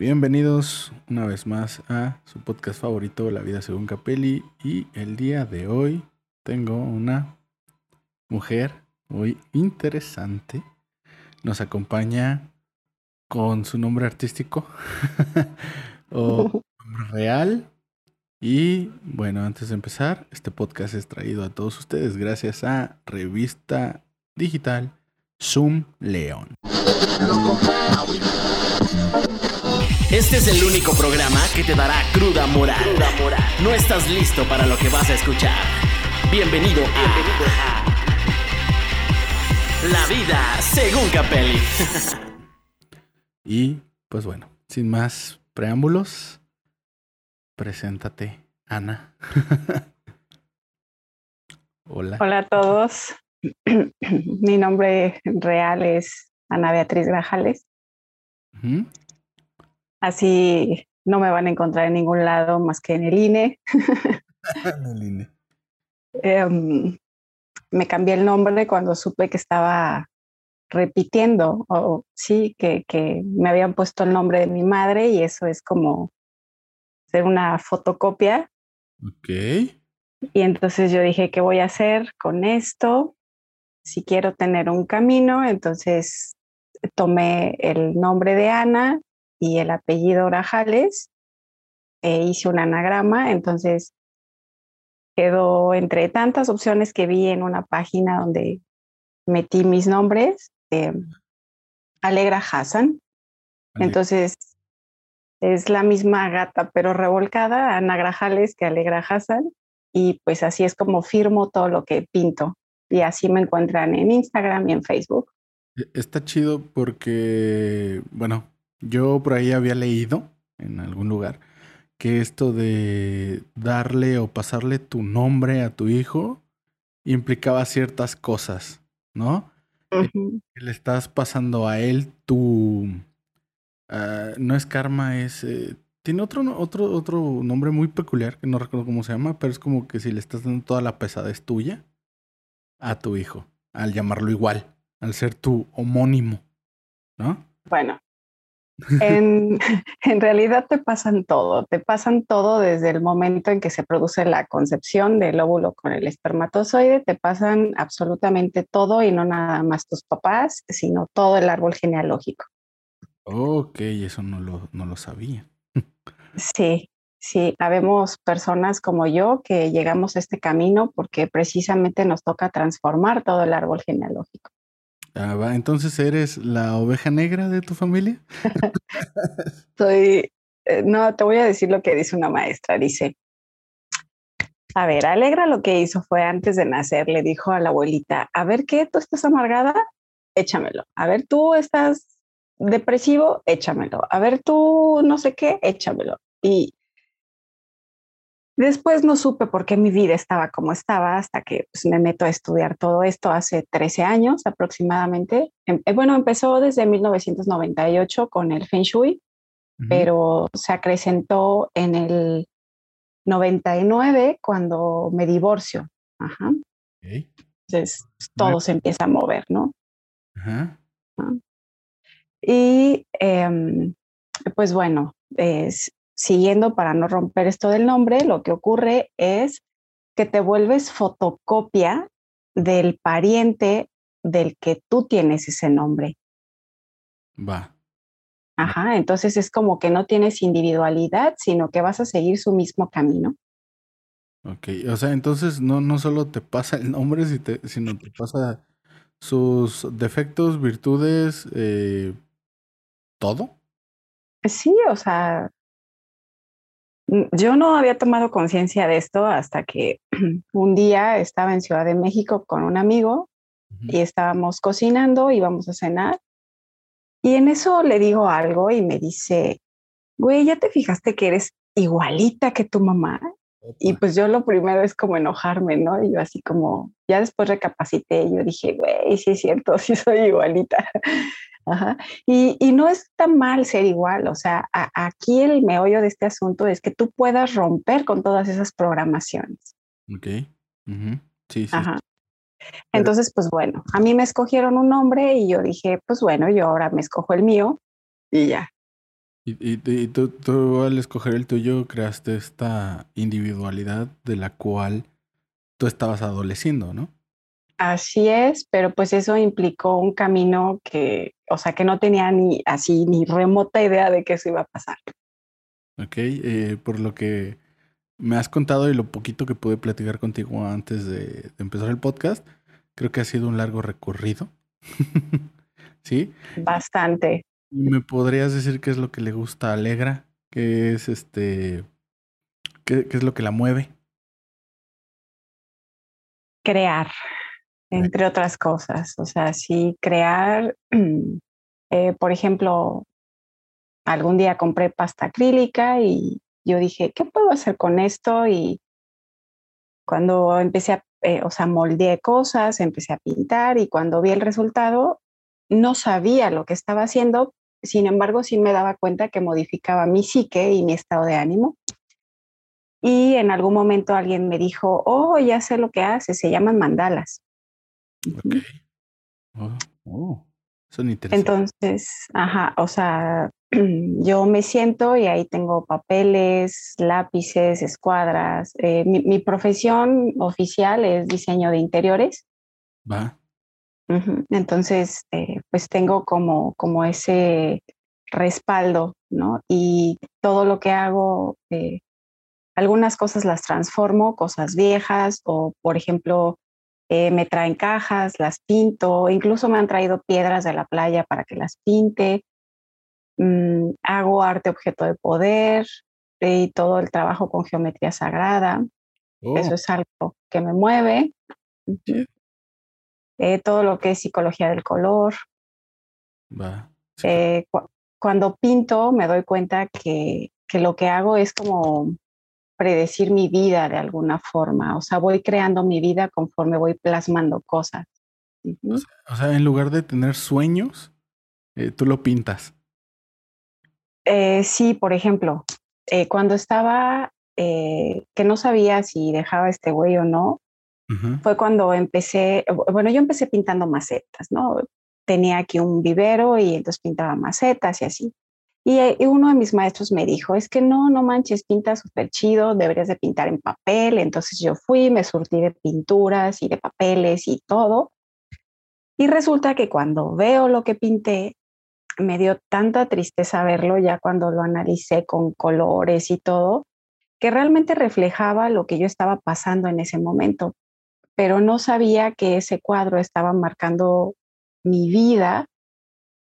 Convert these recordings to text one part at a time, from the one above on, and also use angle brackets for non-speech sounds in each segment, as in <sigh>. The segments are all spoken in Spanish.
Bienvenidos una vez más a su podcast favorito, La vida según Capelli. Y el día de hoy tengo una mujer muy interesante. Nos acompaña con su nombre artístico <laughs> o real. Y bueno, antes de empezar, este podcast es traído a todos ustedes gracias a Revista Digital Zoom León. Este es el único programa que te dará cruda moral. No estás listo para lo que vas a escuchar. Bienvenido a, La vida según Capelli. <laughs> y pues bueno, sin más preámbulos, preséntate, Ana. <laughs> Hola. Hola a todos. <clears throat> Mi nombre real es Ana Beatriz Grajales. Así no me van a encontrar en ningún lado más que en el INE. <laughs> en el INE. Em, me cambié el nombre cuando supe que estaba repitiendo, o sí, que, que me habían puesto el nombre de mi madre y eso es como hacer una fotocopia. Ok. Y entonces yo dije, ¿qué voy a hacer con esto? Si quiero tener un camino, entonces tomé el nombre de Ana y el apellido Orajales, e hice un anagrama, entonces quedó entre tantas opciones que vi en una página donde metí mis nombres, eh, Alegra Hassan. Entonces es la misma gata pero revolcada, Ana Grajales que Alegra Hassan, y pues así es como firmo todo lo que pinto. Y así me encuentran en Instagram y en Facebook. E, está chido porque, bueno, yo por ahí había leído en algún lugar que esto de darle o pasarle tu nombre a tu hijo implicaba ciertas cosas, ¿no? le estás pasando a él tu... Ah, no es karma, es... Eh, tiene otro, otro, otro nombre muy peculiar que no recuerdo cómo se llama, pero es como que si le estás dando toda la pesadez tuya a tu hijo, al llamarlo igual, al ser tu homónimo, ¿no? Bueno, en, <laughs> en, realidad te pasan todo, te pasan todo desde el momento en que se produce la concepción del óvulo con el espermatozoide, te pasan absolutamente todo y no nada más tus papás, sino todo el árbol genealógico. Ok, eso no lo, no lo sabía. Sí, sí, habemos personas como yo que llegamos a este camino porque precisamente nos toca transformar todo el árbol genealógico. Ah. Entonces, ¿eres la oveja negra de tu familia? <laughs> Soy, eh, no, te voy a decir lo que dice una maestra. Dice, a ver, Alegra lo que hizo fue antes de nacer, le dijo a la abuelita, a ver qué, tú estás amargada, échamelo. A ver, tú estás depresivo, échamelo. A ver, tú no sé qué, échamelo. Y Después no supe por qué mi vida estaba como estaba hasta que pues, me meto a estudiar todo esto hace 13 años aproximadamente. Em, eh, bueno, empezó desde 1998 con el Feng Shui, pero se acrecentó en el 99 cuando me divorcio. Ajá. Entonces todo se empieza a mover, ¿no? Ajá. Y em, pues bueno, es, siguiendo para no romper esto del nombre, lo que ocurre es que te vuelves fotocopia del pariente del que tú tienes ese nombre. Va. Ajá, entonces es como que no tienes individualidad, sino que vas a seguir su mismo camino. Ok, o sea, entonces no, no solo te pasa el nombre, sino te pasa sus defectos, virtudes, eh, todo. Sí, o sea, yo no había tomado conciencia de esto hasta que <clears throat> un día estaba en Ciudad de México con un amigo y estábamos cocinando, íbamos a cenar. Y en eso le digo algo y me dice, güey, ¿ya te fijaste que eres igualita que tu mamá? Y pues yo lo primero es como enojarme, ¿no? Y yo así como, ya después recapacité y yo dije, güey, sí es cierto, <laughs> sí soy igualita. Ajá. Y, y, no es tan mal ser igual, o sea, aquí el meollo de este asunto es que tú puedas romper con todas esas programaciones. Ok. Sí, sí. Ajá. Entonces, pues bueno, a mí me escogieron un nombre y yo dije, pues bueno, yo ahora me escojo el mío y ya. Y, tú, tú, al escoger el tuyo creaste esta individualidad de la cual tú estabas adoleciendo, ¿no? Así es, pero pues eso implicó un camino que, o sea, que no tenía ni así ni remota idea de que eso iba a pasar. Ok, eh, por lo que me has contado y lo poquito que pude platicar contigo antes de, empezar el podcast, creo que ha sido un largo recorrido. <laughs> ¿Sí? Bastante. ¿Me podrías decir qué es lo que le gusta a Alegra? ¿Qué es este? ¿Qué, qué es lo que la mueve? Crear entre otras cosas. O sea, sí crear, eh, por ejemplo, algún día compré pasta acrílica y yo dije, ¿qué puedo hacer con esto? Y cuando empecé a, eh, o sea, moldeé cosas, empecé a pintar y cuando vi el resultado, no sabía lo que estaba haciendo, sin embargo, sí me daba cuenta que modificaba mi psique y mi estado de ánimo. Y en algún momento alguien me dijo, oh, ya sé lo que hace, se llaman mandalas. Ok. Oh, oh, son interesantes. Entonces, ajá, o sea, <clears throat> yo me siento y ahí tengo papeles, lápices, escuadras. Eh, mi, profesión oficial es diseño de interiores. Va. Entonces, eh, pues tengo como, como ese respaldo, ¿no? Y todo lo que hago, eh, algunas cosas las transformo, cosas viejas, o por ejemplo, eh, me traen cajas, las pinto, incluso me han traído piedras de la playa para que las pinte. Mm, hago arte objeto de poder y todo el trabajo con geometría sagrada. Eso oh. es algo que me mueve. Eh, todo lo que es psicología del color. Eh, cuando pinto me doy cuenta que, que lo que hago es como predecir mi vida de alguna forma. O sea, voy creando mi vida conforme voy plasmando cosas. o, sea, en lugar de tener sueños, eh, tú lo pintas. Eh, sí, por ejemplo, eh, cuando estaba, que no sabía si dejaba este güey o no, fue cuando empecé, bueno, yo empecé pintando macetas, ¿no? Tenía aquí un vivero y entonces pintaba macetas y así. Eh, y, uno de mis maestros me dijo, es que no, no manches, pinta súper chido, deberías de pintar en papel. Entonces yo fui, me surtí de pinturas y de papeles y todo. Y resulta que cuando veo lo que pinté, me dio tanta tristeza verlo ya cuando lo analicé con colores y todo, que realmente reflejaba lo que yo estaba pasando en ese momento. Pero no sabía que ese cuadro estaba marcando mi vida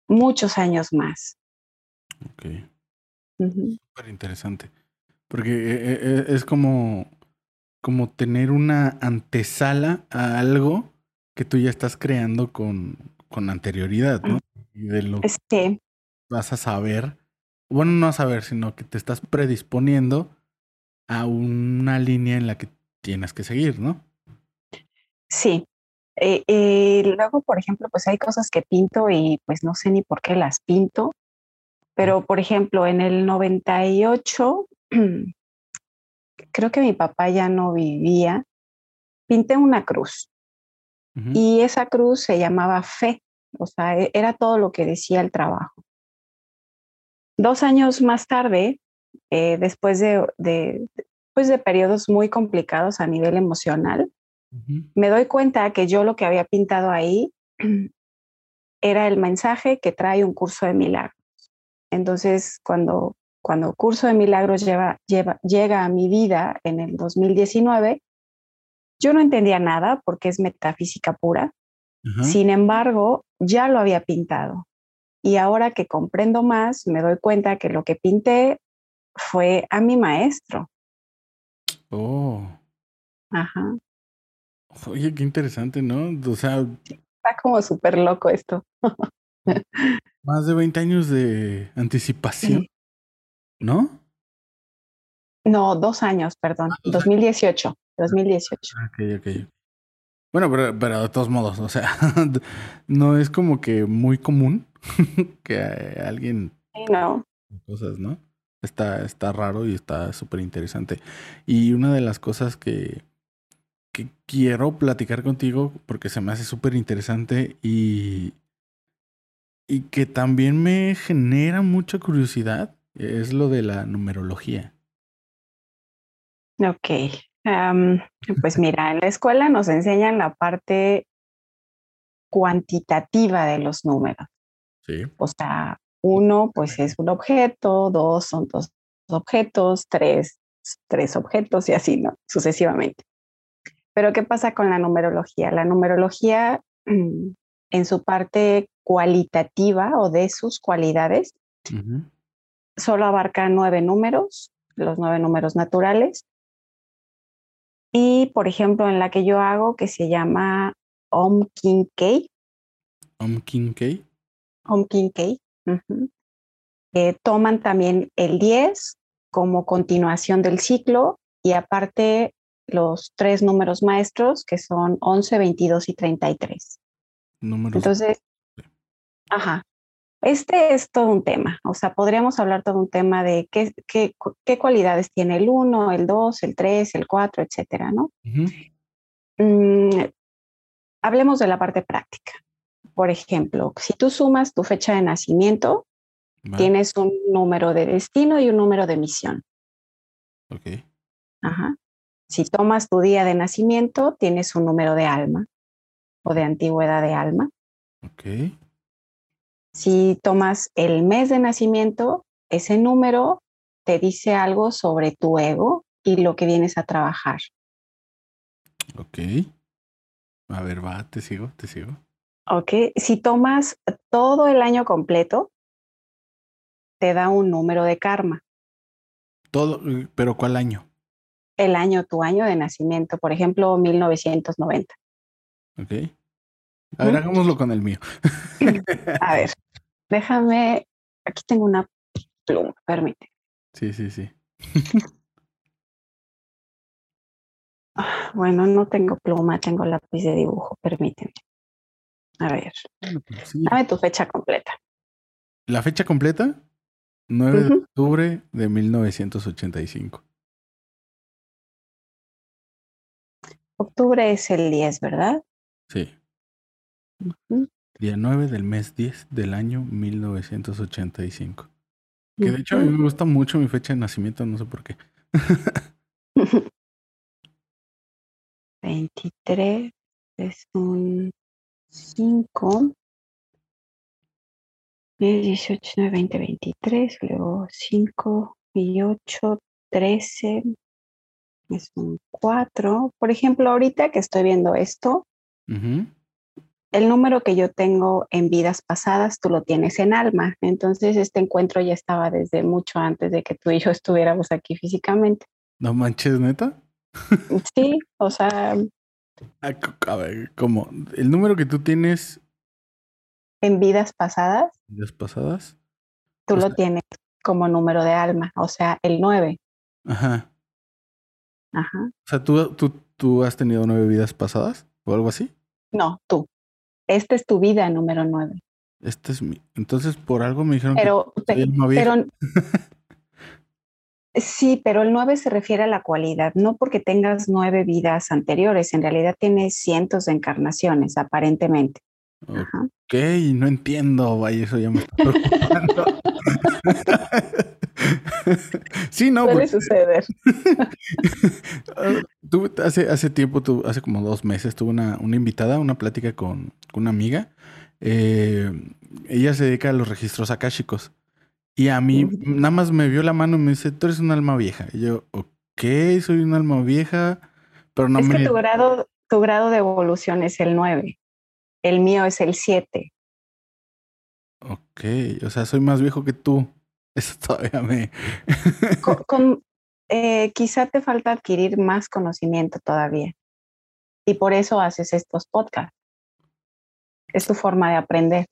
muchos años más. Ok. Súper interesante. Porque eh, eh, es como, como tener una antesala a algo que tú ya estás creando con, con anterioridad, ¿no? Y de lo que vas a saber, bueno, no a saber, sino que te estás predisponiendo a una línea en la que tienes que seguir, ¿no? Sí. Eh, luego, por ejemplo, pues hay cosas que pinto y pues no sé ni por qué las pinto. Pero, por ejemplo, en el 98, <clears throat> creo que mi papá ya no vivía, pinté una cruz. Y esa cruz se llamaba fe, o sea, e, era todo lo que decía el trabajo. Dos años más tarde, eh, después de, de, pues de periodos muy complicados a nivel emocional, me doy cuenta que yo lo que había pintado ahí <clears throat> era el mensaje que trae un curso de milagro. Entonces, cuando, cuando Curso de Milagros lleva, lleva, llega a mi vida en el 2019, yo no entendía nada porque es metafísica pura. Sin embargo, ya lo había pintado. Y ahora que comprendo más, me doy cuenta que lo que pinté fue a mi maestro. Oh. Ajá. Oye, qué interesante, ¿no? O sea. Está como súper loco esto. <laughs> Más de 20 años de anticipación, ¿no? No, dos años, perdón. 2018. 2018. Ok, ok. Bueno, pero, pero de todos modos, o sea, <laughs> no es como que muy común <laughs> que alguien... no. Cosas, ¿no? Está, está raro y está súper interesante. Y una de las cosas que, que quiero platicar contigo, porque se me hace súper interesante y, y que también me genera mucha curiosidad es lo de la numerología. Ok. pues mira, en la escuela nos enseñan la parte cuantitativa de los números. Sí. O sea, uno, pues es un objeto, dos son dos objetos, tres, tres objetos y así, ¿no? Sucesivamente. Pero ¿qué pasa con la numerología? La numerología, mm, en su parte cualitativa o de sus cualidades, solo abarca nueve números, los nueve números naturales. Y, por ejemplo, en la que yo hago, que se llama Om King Kei. Om King Kei. Om King Kei. toman también el 10 como continuación del ciclo y aparte los tres números maestros que son 11, 22 y 33. Números. Entonces, ajá, este es todo un tema, o sea, podríamos hablar todo un tema de qué, qué, qué cualidades tiene el 1, el 2, el 3, el 4, etcétera, ¿no? Mm, hablemos de la parte práctica. Por ejemplo, si tú sumas tu fecha de nacimiento, tienes un número de destino y un número de misión. Ok. Ajá. Si tomas tu día de nacimiento, tienes un número de alma o de antigüedad de alma. Ok. Si tomas el mes de nacimiento, ese número te dice algo sobre tu ego y lo que vienes a trabajar. Ok. A ver, va, te sigo, te sigo. Ok. Si tomas todo el año completo, te da un número de karma. Todo, eh, pero ¿cuál año? El año, tu año de nacimiento, por ejemplo, 1990. Ok. A ver, hagámoslo con el mío. <laughs> A ver, déjame. Aquí tengo una pluma, permite. Sí, sí, sí. <laughs> Ah, bueno, no tengo pluma, tengo lápiz de dibujo, permíteme. A ver, pues dame tu fecha completa. ¿La fecha completa? 9 de octubre de 1985. Octubre es el 10, ¿verdad? Sí. Día 9 del mes 10 del año 1985. Que de hecho a mí me gusta mucho mi fecha de nacimiento, no sé por qué. <laughs> 23 es un 5. 18, 9, 20, 23. Luego 5 y 8, 13. Es un 4. Por ejemplo, ahorita que estoy viendo esto, el número que yo tengo en vidas pasadas, tú lo tienes en alma. Entonces, este encuentro ya estaba desde mucho antes de que tú y yo <laughs> estuviéramos aquí físicamente. No manches, neta. Sí, <laughs> o sea. A ver, ¿cómo? El número que tú tienes. En vidas pasadas. Vidas pasadas. Tú lo tienes como número de alma, o sea, el 9. Ajá. Ajá. O sea, ¿tú, tú, tú has tenido nueve vidas pasadas o algo así? No, tú. Esta es tu vida número nueve. Este es mi. Entonces, por algo me dijeron pero, que pero, <laughs> Sí, pero el nueve se refiere a la cualidad, no porque tengas nueve vidas anteriores, en realidad tienes cientos de encarnaciones, aparentemente. Ok, no entiendo, vaya, eso ya me está preocupando. <laughs> <laughs> sí, no. Puede suceder. <laughs> Ah, hace, hace tiempo, hace como dos meses, tuve una, una invitada, una plática con, una amiga. Eh, ella se dedica a los registros akáshicos. Y a mí nada más me vio la mano y me dice, tú eres un alma vieja. Y yo, ok, soy un alma vieja, pero no es me... Que tu grado, tu grado de evolución es el 9. El mío es el 7. Ok, o sea, soy más viejo que tú. <laughs> Eso todavía me... <laughs> con, eh, quizá te falta adquirir más conocimiento todavía. Y por eso haces estos podcasts. Es tu forma de aprender.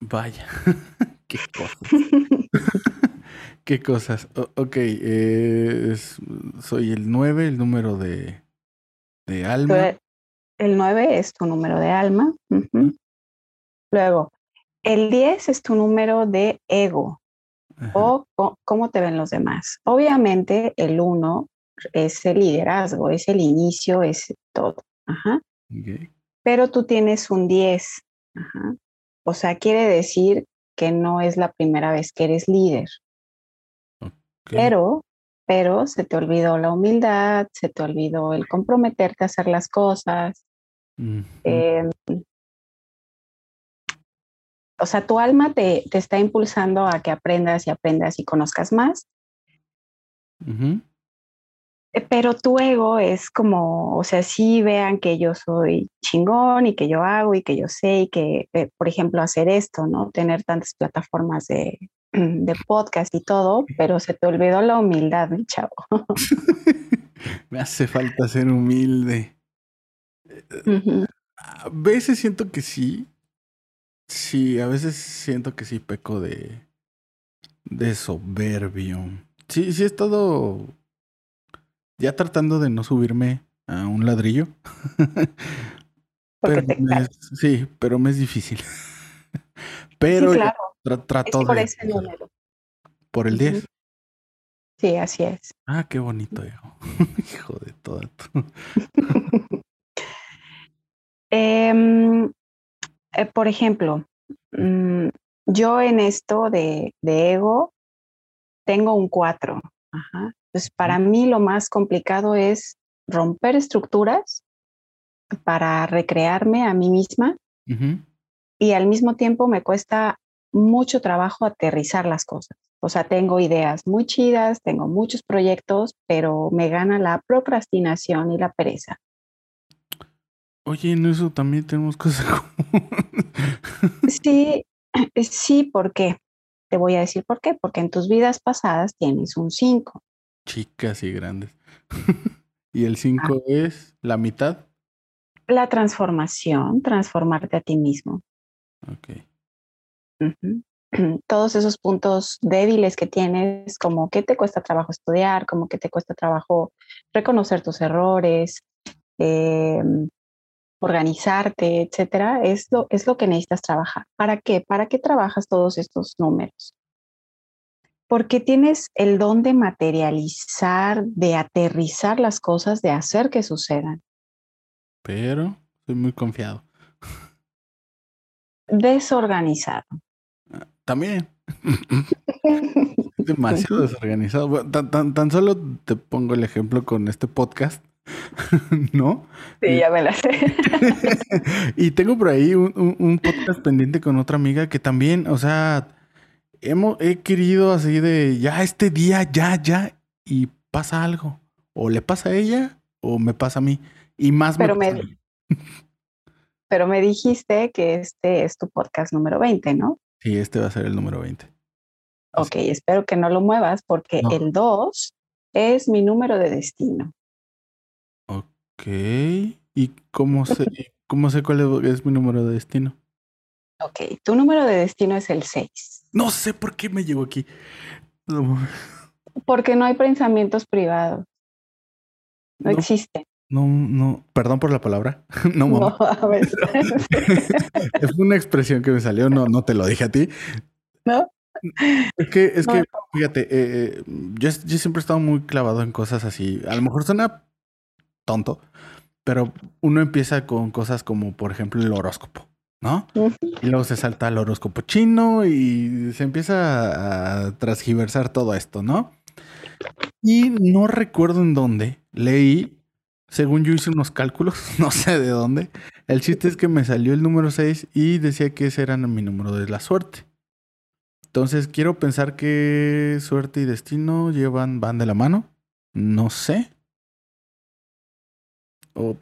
Vaya, <laughs> qué cosas. qué cosas. ok, soy el 9, el número de, de alma. El 9 es tu número de alma. Luego, el 10 es tu número de ego o, cómo te ven los demás. Obviamente, el 1 es el liderazgo, es el inicio, es todo. Ajá. Pero tú tienes un 10. Ajá. O sea, quiere decir que no es la primera vez que eres líder. Pero, pero se te olvidó la humildad, se te olvidó el comprometerte a hacer las cosas. O sea, tu alma te, te, está impulsando a que aprendas y aprendas y conozcas más. Eh, pero tu ego es como, o sea, sí vean que yo soy chingón y que yo hago y que yo sé y que, eh, por ejemplo, hacer esto, ¿no? Tener tantas plataformas de, <clears throat> de podcast y todo, pero se te olvidó la humildad, mi chavo. <laughs> Me hace falta ser humilde. A veces siento que sí. Sí, a veces siento que sí peco de, de soberbio. Sí, sí he estado ya tratando de no subirme a un ladrillo. <laughs> pero sí, pero me es difícil. <laughs> pero trato por ese número. Por el 10. Sí, así es. Ah, qué bonito, hijo. <laughs> hijo de todo. Em, eh, por ejemplo, mm, yo en esto de, de ego tengo un 4. Ajá. Pues para mí lo más complicado es romper estructuras para recrearme a mí misma y al mismo tiempo me cuesta mucho trabajo aterrizar las cosas. O sea, tengo ideas muy chidas, tengo muchos proyectos, pero me gana la procrastinación y la pereza. Oye, en eso también tenemos cosas <laughs> sí, <clears throat> sí, ¿por qué? Te voy a decir por qué. Porque en tus vidas pasadas tienes un 5 chicas y grandes. <laughs> ¿Y el 5 ah. es la mitad? La transformación, transformarte a ti mismo. Ok. <clears throat> Todos esos puntos débiles que tienes, como que te cuesta trabajo estudiar, como que te cuesta trabajo reconocer tus errores, em, organizarte, etcétera, es lo, es lo que necesitas trabajar. ¿Para qué? ¿Para qué trabajas todos estos números? porque tienes el don de materializar, de aterrizar las cosas, de hacer que sucedan. Pero soy muy confiado. Desorganizado. Ah, también. <laughs> Demasiado desorganizado. Tan, tan, solo te pongo el ejemplo con este podcast. <laughs> ¿No? Sí, ya me la sé. <laughs> y tengo por ahí un, podcast pendiente con otra amiga que también, o sea, hemos, he querido así de ya este día, ya, ya, y pasa algo. O le pasa a ella o me pasa a mí. Y más pero me, <laughs> Pero me dijiste que este es tu podcast número 20, ¿no? Sí, este va a ser el número 20. Ok, espero que no lo muevas porque el 2 es mi número de destino. Ok. ¿Y cómo sé, <laughs> cómo sé cuál es mi número de destino? Ok, tu número de destino es el 6. No sé por qué me llegó aquí. Porque no hay pensamientos privados. No, existe. No, no, perdón por la palabra. <laughs> No, mamá. No, <laughs> es una expresión que me salió, no, no te lo dije a ti. ¿No? Es que, es que, fíjate, eh, eh, yo, yo siempre he estado muy clavado en cosas así. A lo mejor suena tonto, pero uno empieza con cosas como, por ejemplo, el horóscopo. ¿no? Y luego se salta al horóscopo chino y se empieza a transgiversar todo esto, ¿no? Y no recuerdo en dónde leí, según yo hice unos cálculos, <laughs> no sé de dónde. El chiste es que me salió el número 6 y decía que ese era mi número de la suerte. Entonces quiero pensar que suerte y destino llevan, van de la mano. No sé.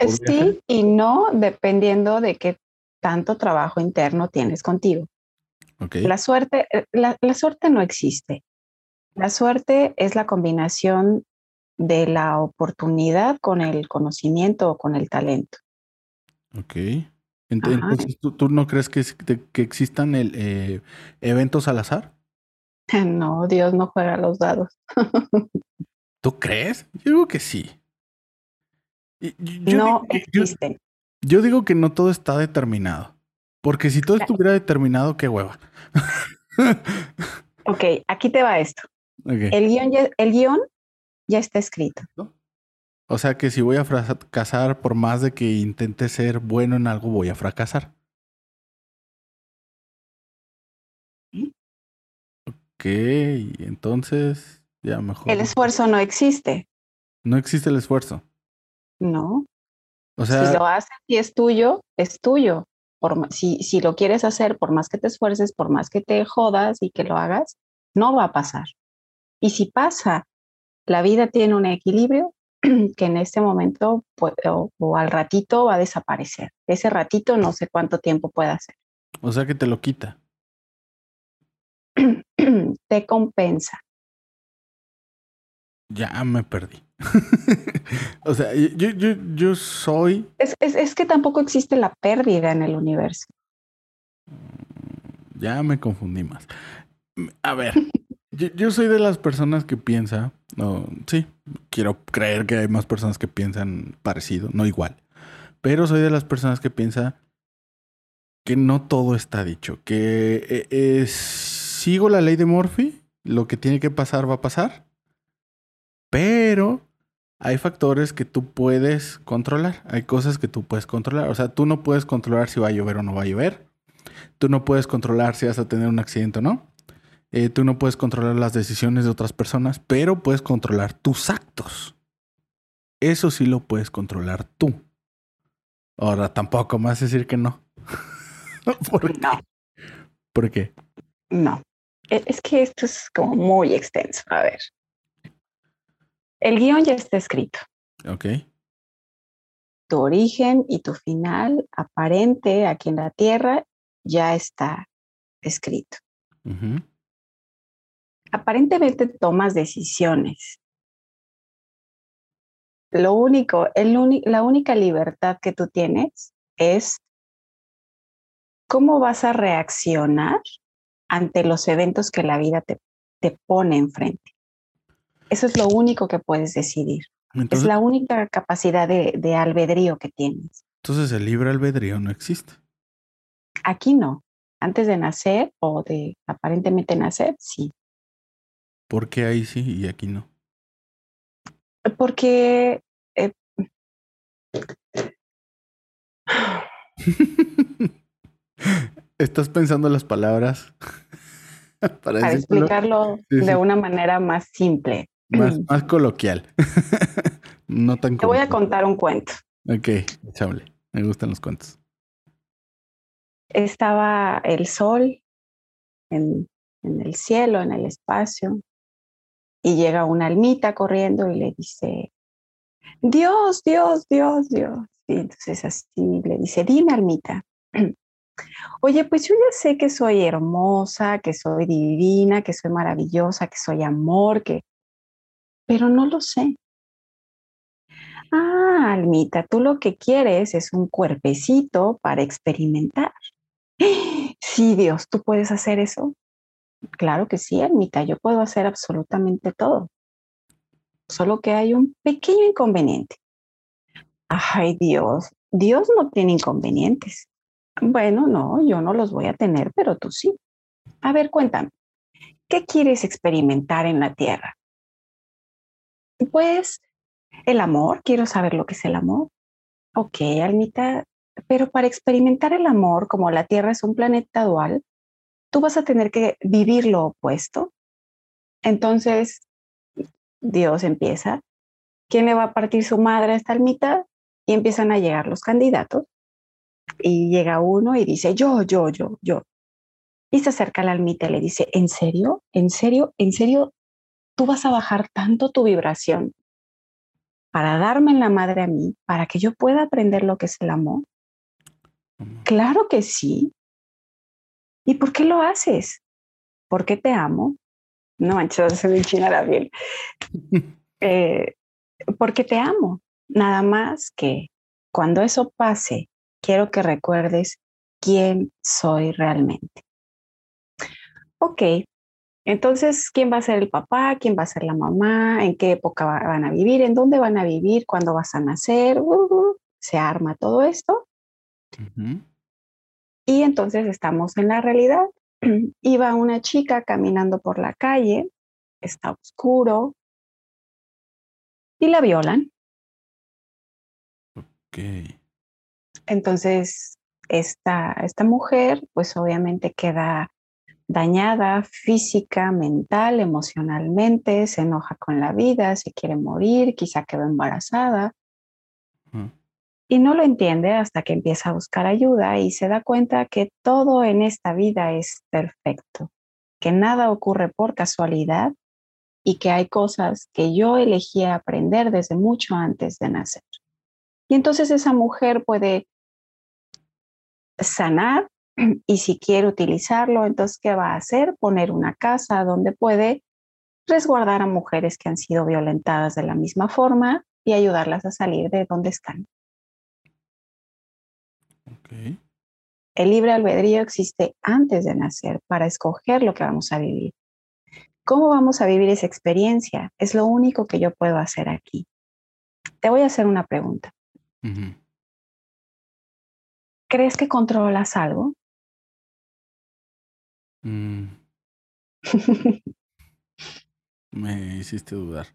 Sí y no, dependiendo de qué tanto trabajo interno tienes contigo. La, suerte, eh, la, suerte no existe. La suerte es la combinación de la oportunidad con el conocimiento o con el talento. Ok. Entonces, ¿tú, no crees que, que existan el, eh, eventos al azar? <laughs> No, Dios no juega los dados. <laughs> ¿Tú crees? Yo digo que sí. No existen. Yo digo que no todo está determinado. Porque si todo estuviera determinado, qué hueva. <laughs> ok, aquí te va esto. El, guion ya, el guion ya está escrito. O sea que si voy a fracasar, por más de que intente ser bueno en algo, voy a fracasar. Ok, entonces ya mejor. El esfuerzo no existe. No existe el esfuerzo. No. O sea, si lo haces y es tuyo, es tuyo. Por, si, si lo quieres hacer, por más que te esfuerces, por más que te jodas y que lo hagas, no va a pasar. Y si pasa, la vida tiene un equilibrio <clears throat> que en este momento o, o, al ratito va a desaparecer. Ese ratito no sé cuánto tiempo pueda ser. O sea que te lo quita. <clears throat> te compensa. Ya me perdí. <laughs> o sea, yo, yo, yo soy... Es, es, es, que tampoco existe la pérdida en el universo. Ya me confundí más. A ver, <laughs> yo, yo, soy de las personas que piensa, no, sí, quiero creer que hay más personas que piensan parecido, no igual, pero soy de las personas que piensa que no todo está dicho, que es, sigo la ley de Murphy, lo que tiene que pasar va a pasar, pero hay factores que tú puedes controlar, hay cosas que tú puedes controlar, o sea, tú no puedes controlar si va a llover o no va a llover, tú no puedes controlar si vas a tener un accidente o no, eh, tú no puedes controlar las decisiones de otras personas, pero puedes controlar tus actos. Eso sí lo puedes controlar tú. Ahora, tampoco me vas a decir que no. <laughs> ¿Por no. ¿Por qué? No. E, es que esto es como muy extenso. A ver. El guion ya está escrito. Ok. Tu origen y tu final aparente aquí en la Tierra ya está escrito. Aparentemente tomas decisiones. Lo único, el la única libertad que tú tienes es cómo vas a reaccionar ante los eventos que la vida te, te pone enfrente. Eso es lo único que puedes decidir. es la única capacidad de, de, albedrío que tienes. Entonces el libre albedrío no existe. Aquí no. Antes de nacer o de aparentemente nacer, sí. ¿Por qué ahí sí y aquí no? Porque... Eh... <laughs> ¿Estás pensando las palabras? <laughs> para, para explicarlo sí, sí. de una manera más simple. Más, <clears throat> más coloquial. <laughs> no tan Te voy a contar un cuento. Ok, chable. Me gustan los cuentos. Estaba el sol en, en el cielo, en el espacio, y llega una almita corriendo y le dice, Dios, Dios, Dios, Dios. Y entonces así le dice, dime almita, <clears throat> Oye, pues yo ya sé que soy hermosa, que soy divina, que soy maravillosa, que soy amor, que... Pero no lo sé. Ah, Almita, tú lo que quieres es un cuerpecito para experimentar. <gasps> Sí, Dios, ¿tú puedes hacer eso? Claro que sí, Almita, yo puedo hacer absolutamente todo. Solo que hay un pequeño inconveniente. Ay, Dios, Dios no tiene inconvenientes. Bueno, no, yo no los voy a tener, pero tú sí. A ver, cuéntame, ¿qué quieres experimentar en la tierra? Pues el amor, quiero saber lo que es el amor. Ok, Almita, pero para experimentar el amor, como la Tierra es un planeta dual, tú vas a tener que vivir lo opuesto. Entonces, Dios empieza. ¿Quién le va a partir su madre a esta almita? Y empiezan a llegar los candidatos y llega uno y dice, yo, yo, yo, yo. Y se acerca la almita y le dice, ¿en serio? ¿En serio? ¿En serio? ¿Tú vas a bajar tanto tu vibración para darme en la madre a mí, para que yo pueda aprender lo que es el amor? Claro que sí. ¿Y por qué lo haces? Porque te amo. No manches, se me enchina la piel. <laughs> eh, porque te amo. Nada más que cuando eso pase quiero que recuerdes quién soy realmente. Ok, entonces, ¿quién va a ser el papá? ¿Quién va a ser la mamá? ¿En qué época van a vivir? ¿En dónde van a vivir? ¿Cuándo vas a nacer? Uh, se arma todo esto. Uh -huh. Y entonces estamos en la realidad. <clears throat> Iba una chica caminando por la calle, está oscuro, y la violan. Ok. Entonces, esta, esta mujer, pues obviamente queda dañada física, mental, emocionalmente, se enoja con la vida, se quiere morir, quizá quedó embarazada. Y no lo entiende hasta que empieza a buscar ayuda y se da cuenta que todo en esta vida es perfecto, que nada ocurre por casualidad y que hay cosas que yo elegí aprender desde mucho antes de nacer. Y entonces esa mujer puede sanar <clears throat> y si quiere utilizarlo, entonces, ¿qué va a hacer? Poner una casa donde puede resguardar a mujeres que han sido violentadas de la misma forma y ayudarlas a salir de donde están. El libre albedrío existe antes de nacer para escoger lo que vamos a vivir. ¿Cómo vamos a vivir esa experiencia? Es lo único que yo puedo hacer aquí. Te voy a hacer una pregunta. ¿Crees que controlas algo? Mm. Me hiciste dudar.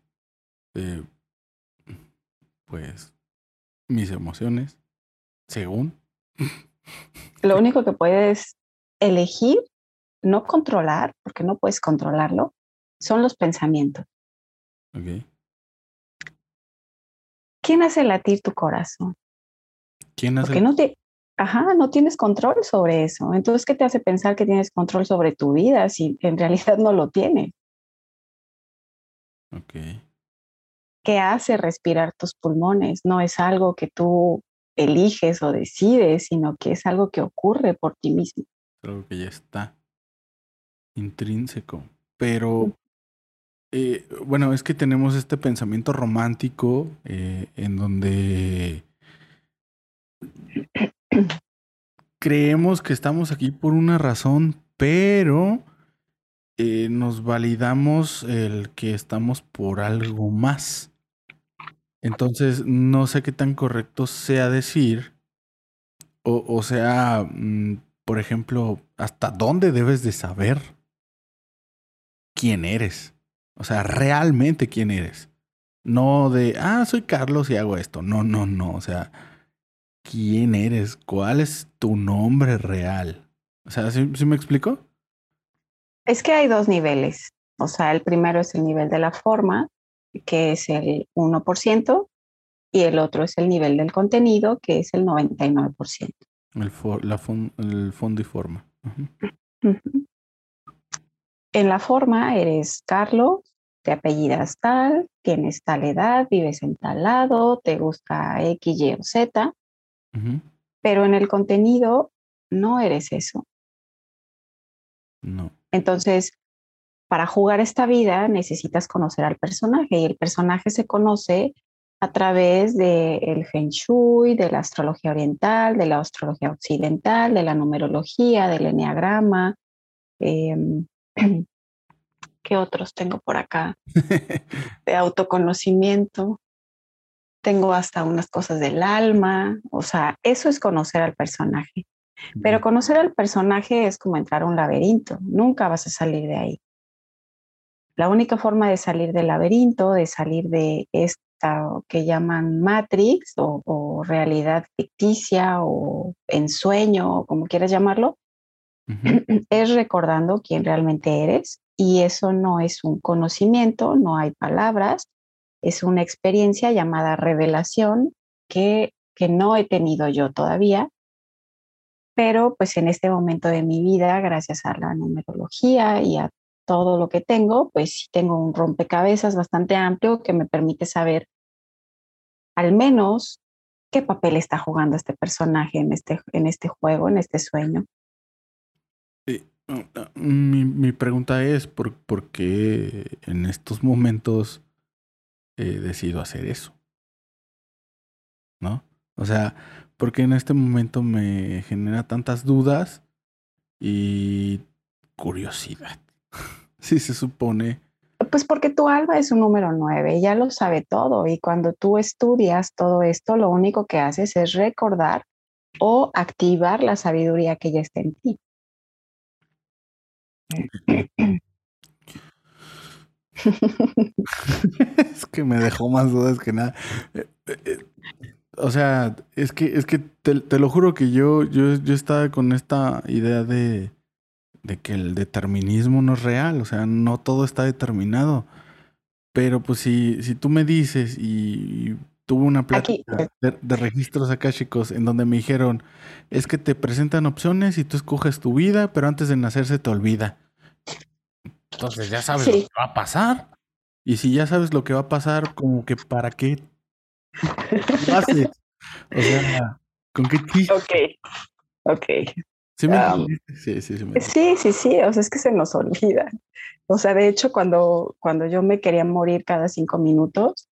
pues mis emociones, según. Lo único que puedes elegir, no controlar, porque no puedes controlarlo, son los pensamientos. Okay. ¿Quién hace latir tu corazón? ¿Quién hace? Porque no te, ajá, no tienes control sobre eso. Entonces, ¿qué te hace pensar que tienes control sobre tu vida si en realidad no lo tienes? Ok. ¿Qué hace respirar tus pulmones? No es algo que tú eliges o decides, sino que es algo que ocurre por ti mismo. Algo que ya está intrínseco. Pero eh, bueno, es que tenemos este pensamiento romántico eh, en donde creemos que estamos aquí por una razón, pero eh, nos validamos el que estamos por algo más. Entonces, no sé qué tan correcto sea decir, o, sea, mm, por ejemplo, hasta dónde debes de saber quién eres. O sea, realmente quién eres. No de, ah, soy Carlos y hago esto. No, no, no. O sea, quién eres, cuál es tu nombre real. O sea, ¿sí, me explico? Es que hay dos niveles. O sea, el primero es el nivel de la forma, que es el 1%, y el otro es el nivel del contenido, que es el 99%. El, la el fondo y forma. En la forma eres Carlos, te apellidas tal, tienes tal edad, vives en tal lado, te gusta X, Y o Z, pero en el contenido no eres eso. No. Entonces, para jugar esta vida necesitas conocer al personaje y el personaje se conoce a través del el Feng Shui, de la astrología oriental, de la astrología occidental, de la numerología, del enneagrama, em, <clears throat> ¿Qué otros tengo por acá? <laughs> de autoconocimiento. Tengo hasta unas cosas del alma. O sea, eso es conocer al personaje. Pero conocer al personaje es como entrar a un laberinto. Nunca vas a salir de ahí. La única forma de salir del laberinto, de salir de esta que llaman Matrix o, o realidad ficticia o ensueño o como quieras llamarlo, <clears throat> es recordando quién realmente eres y eso no es un conocimiento, no hay palabras, es una experiencia llamada revelación que, que no he tenido yo todavía, pero pues en este momento de mi vida, gracias a la numerología y a todo lo que tengo, pues tengo un rompecabezas bastante amplio que me permite saber al menos qué papel está jugando este personaje en este, en este juego, en este sueño. Mi, mi pregunta es, ¿por, ¿por, qué en estos momentos he decidido hacer eso? ¿No? O sea, ¿por qué en este momento me genera tantas dudas y curiosidad? <laughs> si se supone... Pues porque tu alma es un número nueve, ya lo sabe todo y cuando tú estudias todo esto, lo único que haces es recordar o activar la sabiduría que ya está en ti. <laughs> es que me dejó más dudas que nada. Eh, eh, eh, o sea, es que, es que te, lo juro que yo, yo, yo estaba con esta idea de, de que el determinismo no es real, o sea, no todo está determinado. Pero pues si, si tú me dices y, tuve una plática de, de, registros chicos en donde me dijeron, es que te presentan opciones y tú escoges tu vida, pero antes de nacer se te olvida. Entonces ya sabes lo que va a pasar. Y si ya sabes lo que va a pasar, como que para qué haces. O sea, ¿con qué chiste? Ok, ok. ¿Sí, sí, sí, sí, sí, sí, o sea, es que se nos olvida. O sea, de hecho, cuando, cuando yo me quería morir cada cinco minutos.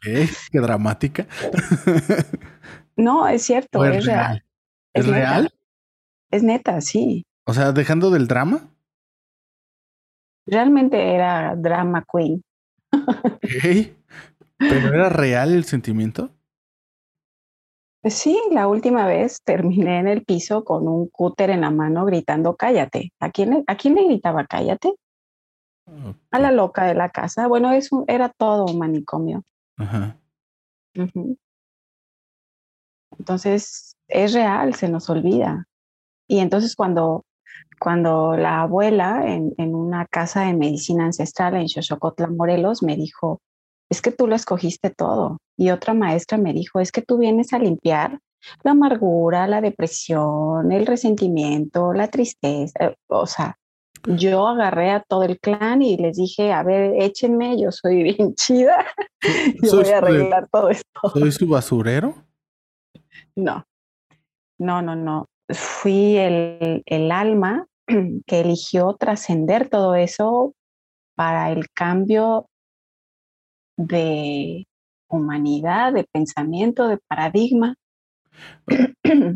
¿Qué? ¿Qué dramática? <laughs> no, es cierto, es, real. ¿Es, real? Es neta, sí. O sea, dejando del drama. Realmente era drama queen. ¿Qué? ¿Pero era real el sentimiento? Pues sí, la última vez terminé en el piso con un cúter en la mano gritando cállate. ¿A quién, a quién le gritaba cállate? A la loca de la casa. Bueno, eso era todo un manicomio. Ajá. Entonces, es real, se nos olvida. Y entonces cuando, cuando la abuela en, en una casa de medicina ancestral en Xochocotla, Morelos, me dijo, es que tú lo escogiste todo. Y otra maestra me dijo, es que tú vienes a limpiar la amargura, la depresión, el resentimiento, la tristeza. Eh, o sea, yo agarré a todo el clan y les dije, a ver, échenme, yo soy <laughs> bien chida y voy a arreglar todo esto. ¿Soy su basurero? <laughs> No, no, no, no. Fui el, el alma <clears throat> que eligió trascender todo eso para el cambio de humanidad, de pensamiento, de paradigma,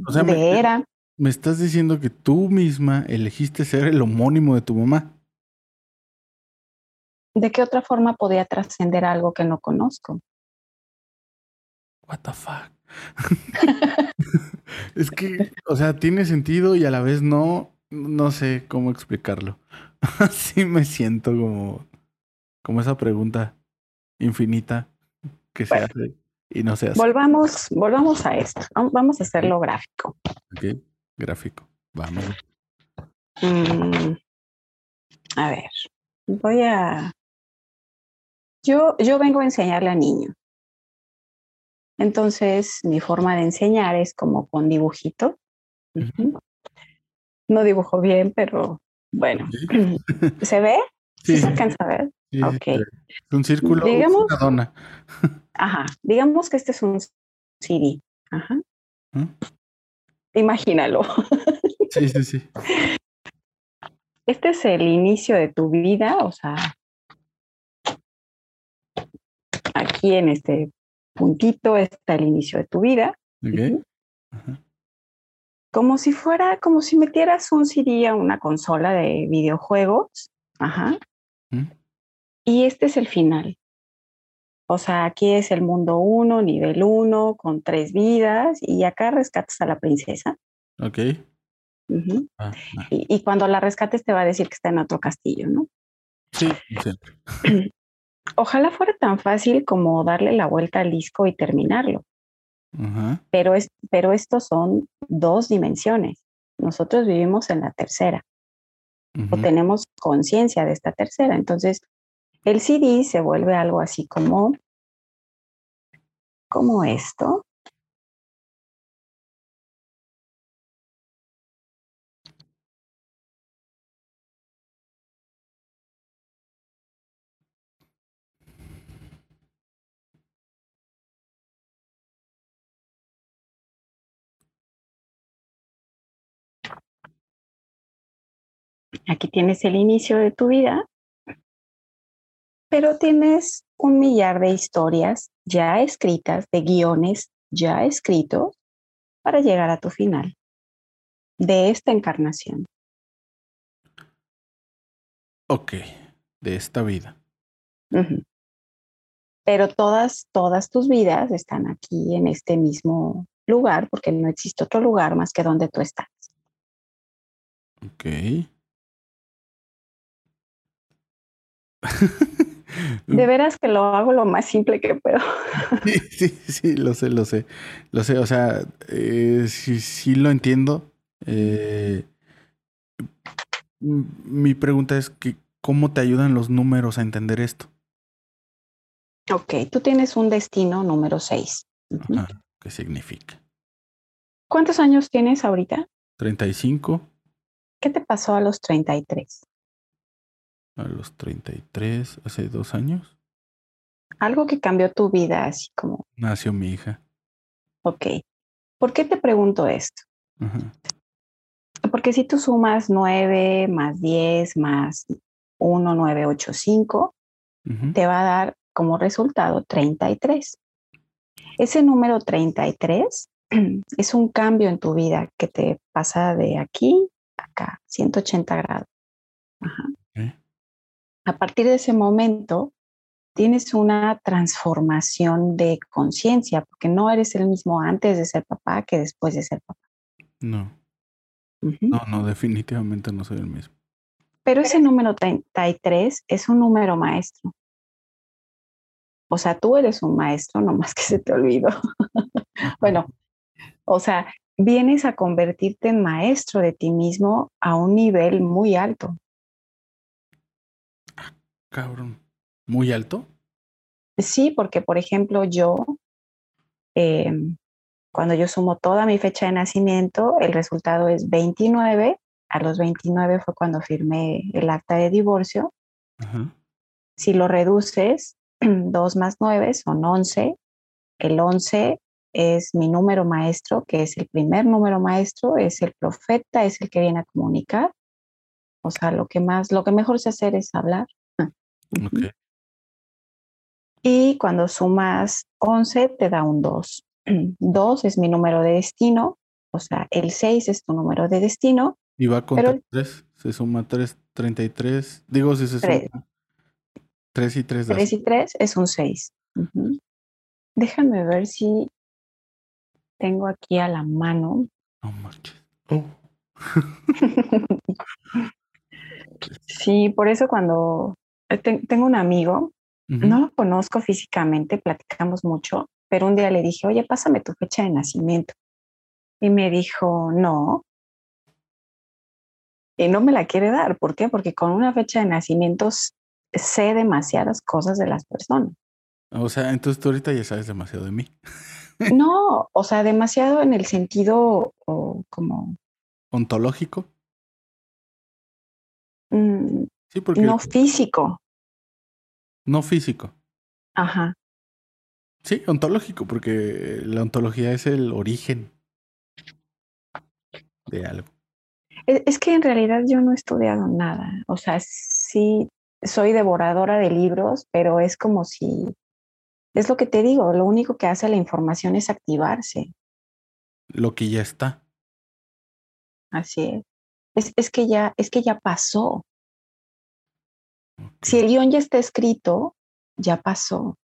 o sea, <clears throat> de me, era. Me estás diciendo que tú misma elegiste ser el homónimo de tu mamá. ¿De qué otra forma podía trascender algo que no conozco? What the fuck? <laughs> es que, o sea, tiene sentido y a la vez no, no sé cómo explicarlo. <laughs> Así me siento como, como esa pregunta infinita que se hace y no se hace. Volvamos, volvamos a esto. Vamos a hacerlo gráfico. Ok, gráfico. Vamos. Mm, a ver, voy a. Yo, yo vengo a enseñarle a niño. Entonces, mi forma de enseñar es como con dibujito. No dibujo bien, pero bueno. <clears throat> ¿Se ve? ¿Sí, se alcanza a ver? ok. Un círculo, digamos, una dona. <laughs> Ajá. Digamos que este es un CD. Ajá. ¿Mm? Imagínalo. Sí, sí, sí. Este es el inicio de tu vida, o sea, aquí en este puntito está el inicio de tu vida. Okay. Como si fuera, como si metieras un CD a una consola de videojuegos. Ajá. ¿Mm? Y este es el final. O sea, aquí es el mundo 1, nivel 1, con tres vidas, y acá rescatas a la princesa. Ok. Ah, y, cuando la rescates te va a decir que está en otro castillo, ¿no? Sí, <clears throat> Ojalá fuera tan fácil como darle la vuelta al disco y terminarlo. pero, es, pero estos son dos dimensiones. Nosotros vivimos en la tercera o tenemos conciencia de esta tercera. Entonces, el CD se vuelve algo así como, como esto. Aquí tienes el inicio de tu vida pero tienes un millar de historias ya escritas, de guiones ya escritos para llegar a tu final de esta encarnación. Ok, de esta vida. Pero todas, todas tus vidas están aquí en este mismo lugar, porque no existe otro lugar más que donde tú estás. Ok. De veras que lo hago lo más simple que puedo. <laughs> Sí, sí, lo sé, lo sé. Lo sé, o sea, eh, sí, sí lo entiendo. Eh, Mi pregunta es que, ¿cómo te ayudan los números a entender esto? Ok, tú tienes un destino número 6. ¿Qué significa? ¿Cuántos años tienes ahorita? 35. ¿Qué te pasó a los 33? A los 33, hace dos años. Algo que cambió tu vida, así como. Nació mi hija. Ok. ¿Por qué te pregunto esto? Porque si tú sumas 9 más 10 más 1, 9, 8, 5, te va a dar como resultado 33. Ese número 33 <clears throat> es un cambio en tu vida que te pasa de aquí a acá, 180 grados. A partir de ese momento, tienes una transformación de conciencia, porque no eres el mismo antes de ser papá que después de ser papá. No. No, no, definitivamente no soy el mismo. Pero ese número 33 es un número maestro. O sea, tú eres un maestro, no más que se te olvidó. <laughs> bueno, o sea, vienes a convertirte en maestro de ti mismo a un nivel muy alto. Cabrón. ¿Muy alto? Sí, porque por ejemplo yo, em, cuando yo sumo toda mi fecha de nacimiento, el resultado es 29. A los 29 fue cuando firmé el acta de divorcio. Si lo reduces, <clears throat> 2 más 9 son 11. El 11 es mi número maestro, que es el primer número maestro, es el profeta, es el que viene a comunicar. O sea, lo que más, lo que mejor se hacer es hablar. Okay. Y cuando sumas 11 te da un 2. 2 <clears throat> es mi número de destino, o sea, el 6 es tu número de destino. Y va con 3, se suma 3, 33. Digo, si se suma 3 y 3. 3 y 3 es un 6. Déjame ver si tengo aquí a la mano. No manches. Oh. <laughs> sí, por eso cuando tengo un amigo, no lo conozco físicamente, platicamos mucho, pero un día le dije, oye, pásame tu fecha de nacimiento. Y me dijo, no. Y no me la quiere dar. ¿Por qué? Porque con una fecha de nacimiento sé demasiadas cosas de las personas. O sea, entonces tú ahorita ya sabes demasiado de mí. <laughs> No, o sea, demasiado en el sentido como... ¿Ontológico? Mm, sí, porque... No físico. No físico. Ajá. Sí, ontológico, porque la ontología es el origen de algo. E, es que en realidad yo no he estudiado nada. O sea, sí soy devoradora de libros, pero es como si es lo que te digo, lo único que hace la información es activarse. Lo que ya está. Así es. Es, que, ya, es que ya pasó. Si el guion ya está escrito, ya pasó.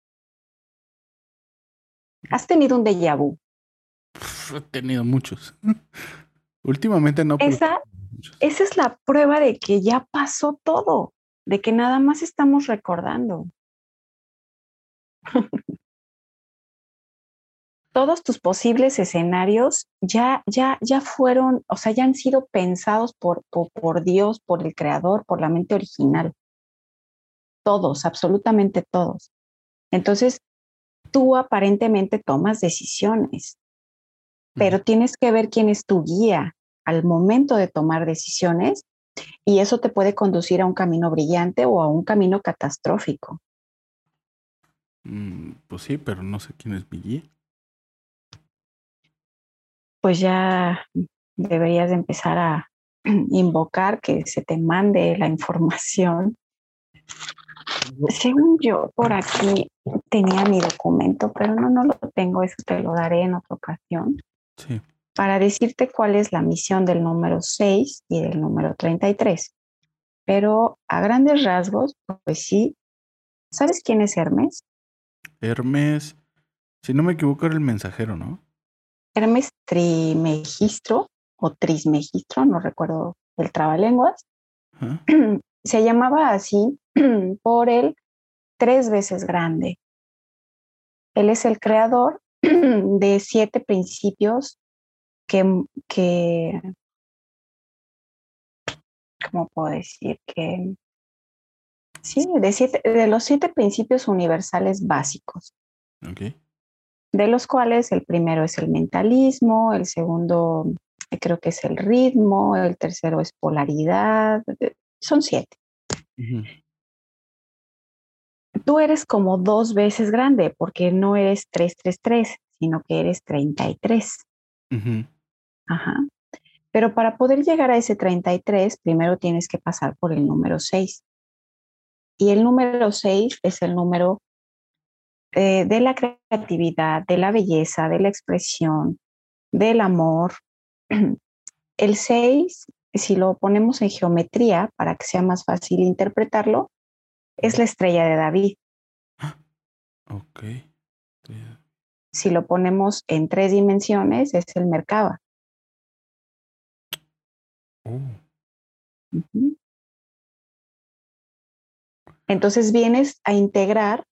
¿Has tenido un déjà vu? he tenido muchos. <laughs> Últimamente no. Esa, esa es la prueba de que ya pasó todo, de que nada más estamos recordando. <laughs> Todos tus posibles escenarios ya, ya, ya fueron, o sea, ya han sido pensados por, por, Dios, por el Creador, por la mente original. Todos, absolutamente todos. Entonces, tú aparentemente tomas decisiones, pero tienes que ver quién es tu guía al momento de tomar decisiones y eso te puede conducir a un camino brillante o a un camino catastrófico. Mm, pues sí, pero no sé quién es mi guía. Pues ya deberías empezar a <clears throat> invocar que se te mande la información. Según yo, por aquí tenía mi documento, pero no, no lo tengo, eso te lo daré en otra ocasión. Sí. Para decirte cuál es la misión del número 6 y del número 33. Pero a grandes rasgos, pues sí. ¿Sabes quién es Hermes? Hermes, si no me equivoco, era el mensajero, ¿no? Hermes Trimegistro o Trismegistro, no recuerdo el trabalenguas. <clears throat> Se llamaba así <clears throat> por el tres veces grande. Él es el creador <clears throat> de siete principios que, que ¿cómo puedo decir? Que sí, de, siete, de los siete principios universales básicos. De los cuales el primero es el mentalismo, el segundo eh, creo que es el ritmo, el tercero es polaridad, eh, son siete. Tú eres como dos veces grande porque no eres 333, sino que eres 33. Ajá. Pero para poder llegar a ese 33, primero tienes que pasar por el número 6. Y el número 6 es el número eh, de la creatividad, de la belleza, de la expresión, del amor. <clears throat> El 6, si lo ponemos en geometría para que sea más fácil interpretarlo, es la estrella de David. Ok. Si lo ponemos en tres dimensiones, es el Merkaba. Oh. Entonces vienes a integrar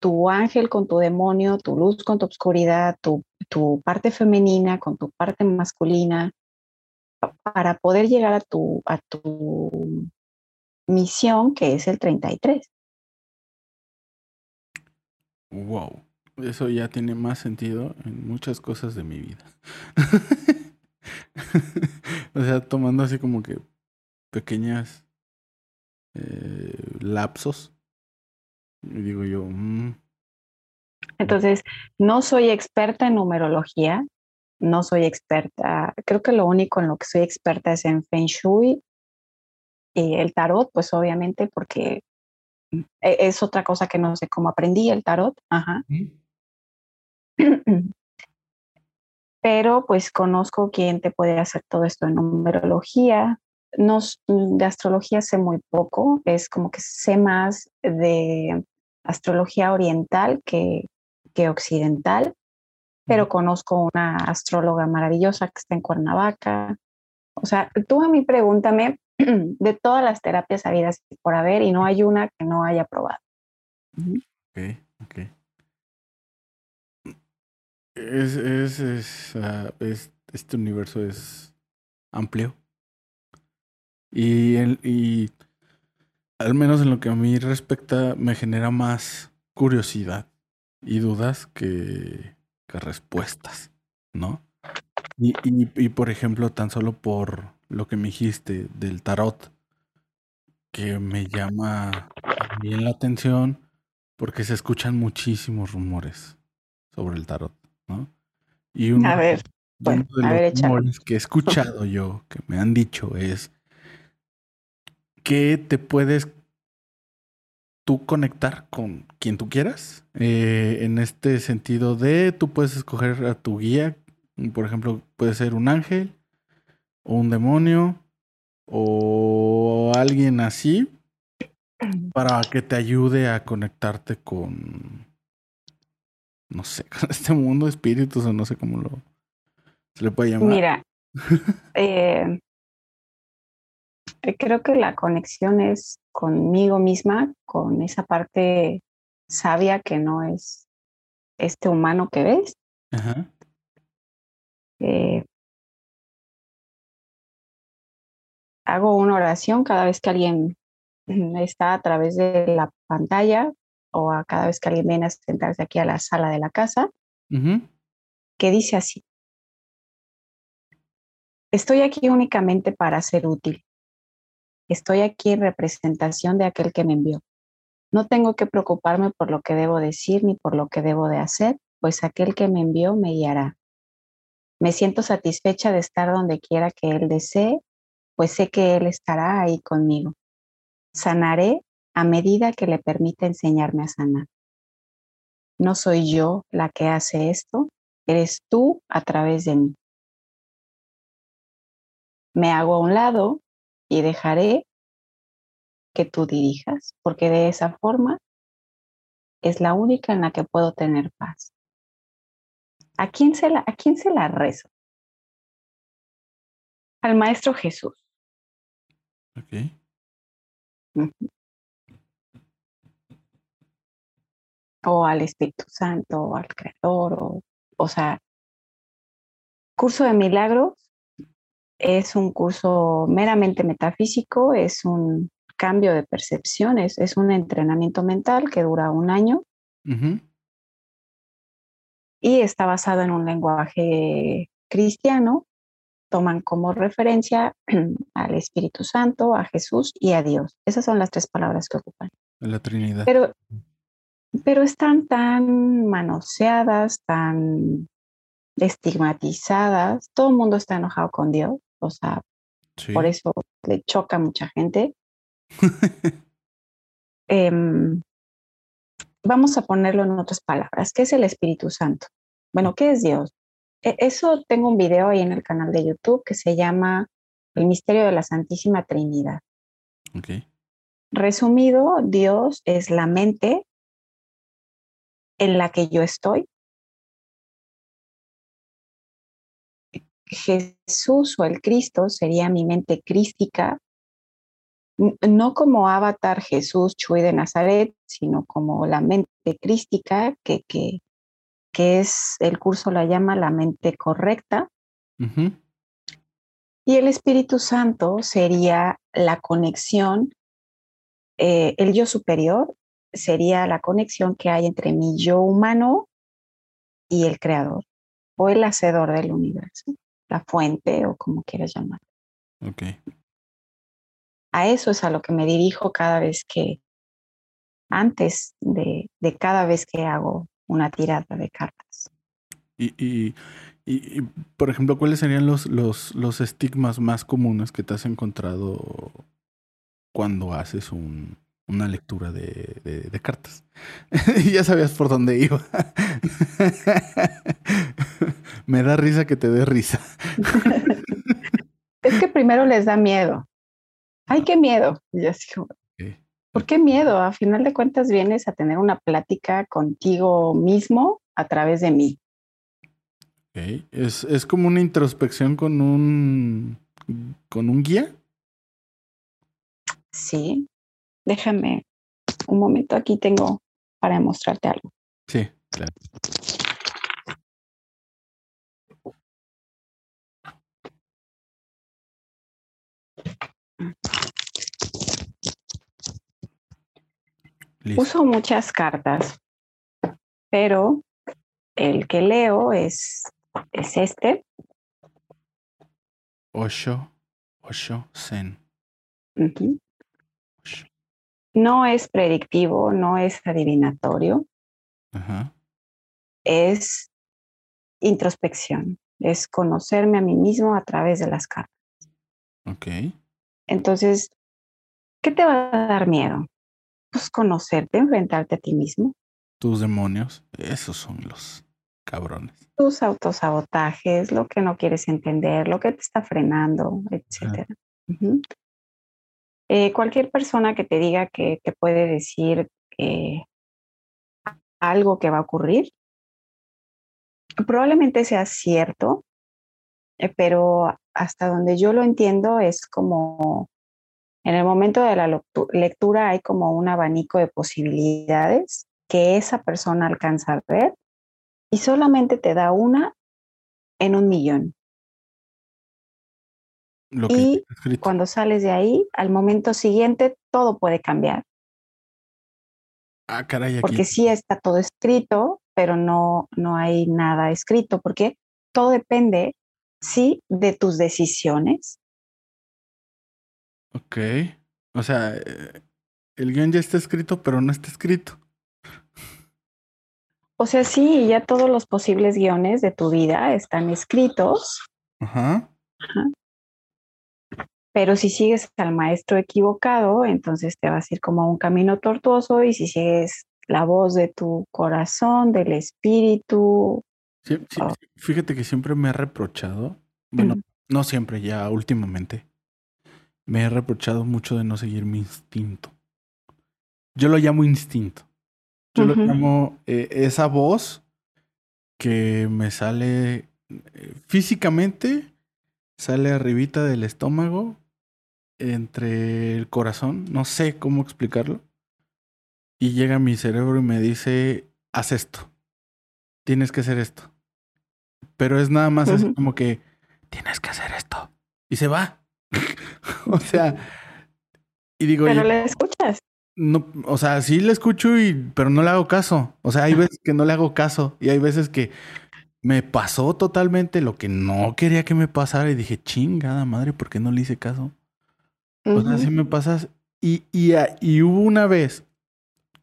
tu ángel con tu demonio, tu luz con tu oscuridad, tu, tu parte femenina con tu parte masculina, para poder llegar a tu, a tu misión, que es el 33. Wow, eso ya tiene más sentido en muchas cosas de mi vida. <laughs> o sea, tomando así como que pequeñas eh, lapsos. Y digo yo. Mm". Entonces, no soy experta en numerología, no soy experta, creo que lo único en lo que soy experta es en Feng Shui y el tarot, pues obviamente porque e, es otra cosa que no sé cómo aprendí el tarot. Ajá. <clears throat> Pero pues conozco quién te puede hacer todo esto en numerología. Nos, de astrología sé muy poco, es como que sé más de astrología oriental que, que occidental, pero conozco una astróloga maravillosa que está en Cuernavaca. O sea, tú a mí pregúntame <clears throat> de todas las terapias habidas por haber y no hay una que no haya probado. Ok, ok. Es, es, es, ah, es, este universo es amplio. Y, el, y al menos en lo que a mí respecta, me genera más curiosidad y dudas que, que respuestas, ¿no? Y, y, y, por ejemplo, tan solo por lo que me dijiste del tarot, que me llama bien la atención porque se escuchan muchísimos rumores sobre el tarot, ¿no? Y uno, a ver, de los rumores que he escuchado yo, que me han dicho, es que te puedes tú conectar con quien tú quieras. Eh, en este sentido de tú puedes escoger a tu guía. Por ejemplo, puede ser un ángel, o un demonio o alguien así para que te ayude a conectarte con no sé, <laughs> con este mundo de espíritus o no sé cómo lo se le puede llamar. Mira, <laughs> eh, creo que la conexión es conmigo misma, con esa parte sabia que no es este humano que ves. Ajá. Eh, hago una oración cada vez que alguien está a través de la pantalla o a cada vez que alguien viene a sentarse aquí a la sala de la casa, que dice así, estoy aquí únicamente para ser útil. Estoy aquí en representación de aquel que me envió. No tengo que preocuparme por lo que debo decir ni por lo que debo de hacer, pues aquel que me envió me guiará. Me siento satisfecha de estar donde quiera que Él desee pues sé que Él estará ahí conmigo. Sanaré a medida que le permita enseñarme a sanar. No soy yo la que hace esto, eres tú a través de mí. Me hago a un lado y dejaré que tú dirijas, porque de esa forma es la única en la que puedo tener paz. ¿A quién se la, a quién se la rezo? Al Maestro Jesús. Ok. O al Espíritu Santo, o al Creador, o, o sea, curso de milagros, es un curso meramente metafísico, es un cambio de percepciones, es un entrenamiento mental que dura un año y está basado en un lenguaje cristiano. Toman como referencia <clears throat> al Espíritu Santo, a Jesús y a Dios. Esas son las tres palabras que ocupan. La Trinidad. Pero, pero están tan manoseadas, tan estigmatizadas. Todo el mundo está enojado con Dios. O sea, por eso le choca a mucha gente. <laughs> Em, vamos a ponerlo en otras palabras. ¿Qué es el Espíritu Santo? Bueno, ¿qué es Dios? E, eso tengo un video ahí en el canal de YouTube que se llama El misterio de la Santísima Trinidad. Resumido, Dios es la mente en la que yo estoy. Jesús o el Cristo sería mi mente crística, no como avatar Jesús Chuy de Nazaret, sino como la mente crística que, que, que es, el curso la llama la mente correcta. Y el Espíritu Santo sería la conexión, eh, el yo superior sería la conexión que hay entre mi yo humano y el creador o el hacedor del universo, la fuente o como quieras llamar. Ok. A eso es a lo que me dirijo cada vez que, antes de, de cada vez que hago una tirada de cartas. Y, y, y, por ejemplo, ¿cuáles serían los, los, los estigmas más comunes que te has encontrado cuando haces un, una lectura de, de, cartas? <laughs> ya sabías por dónde iba. <laughs> Me da risa que te dé risa. <laughs> es que primero les da miedo. Ay, qué miedo. Y así ¿Por qué miedo? A final de cuentas vienes a tener una plática contigo mismo a través de mí. ¿Es, ¿Es, como una introspección con un, con un guía? Sí. Déjame un momento, aquí tengo para demostrarte algo. Sí, claro. Uso muchas cartas, pero el que leo es, es este. Osho, Osho Zen. No es predictivo, no es adivinatorio. Es introspección, es conocerme a mí mismo a través de las cartas. Ok. Entonces, ¿qué te va a dar miedo? Pues conocerte, enfrentarte a ti mismo. Tus demonios, esos son los cabrones. Tus autosabotajes, lo que no quieres entender, lo que te está frenando, etc. Eh, cualquier persona que te diga que te puede decir algo que va a ocurrir, probablemente sea cierto, eh, pero hasta donde yo lo entiendo es como en el momento de la lectura hay como un abanico de posibilidades que esa persona alcanza a ver y solamente te da una en un millón. y cuando sales de ahí, al momento siguiente, todo puede cambiar. Ah, caray, Porque sí está todo escrito, pero no, no hay nada escrito, porque todo depende, sí, de tus decisiones, Ok. O sea, eh, el guion ya está escrito, pero no está escrito. O sea, sí, ya todos los posibles guiones de tu vida están escritos. Ajá. Pero si sigues al maestro equivocado, entonces te vas a ir como a un camino tortuoso y si sigues la voz de tu corazón, del espíritu. Sí, oh. Fíjate que siempre me ha reprochado, bueno, no siempre, ya últimamente, me he reprochado mucho de no seguir mi instinto. Yo lo llamo instinto. Yo lo llamo eh, esa voz que me sale eh, físicamente, sale arribita del estómago, entre el corazón, no sé cómo explicarlo, y llega a mi cerebro y me dice, haz esto, tienes que hacer esto. Pero es nada más así como que, tienes que hacer esto, y se va. <laughs> <laughs> o sea, y digo, Pero le escuchas. no, o sea, sí le escucho y, pero no le hago caso. O sea, hay veces que no le hago caso y hay veces que me pasó totalmente lo que no quería que me pasara y dije, chingada madre, ¿por qué no le hice caso? O sea, Ujú. si me pasas. Y, y, a- y hubo una vez,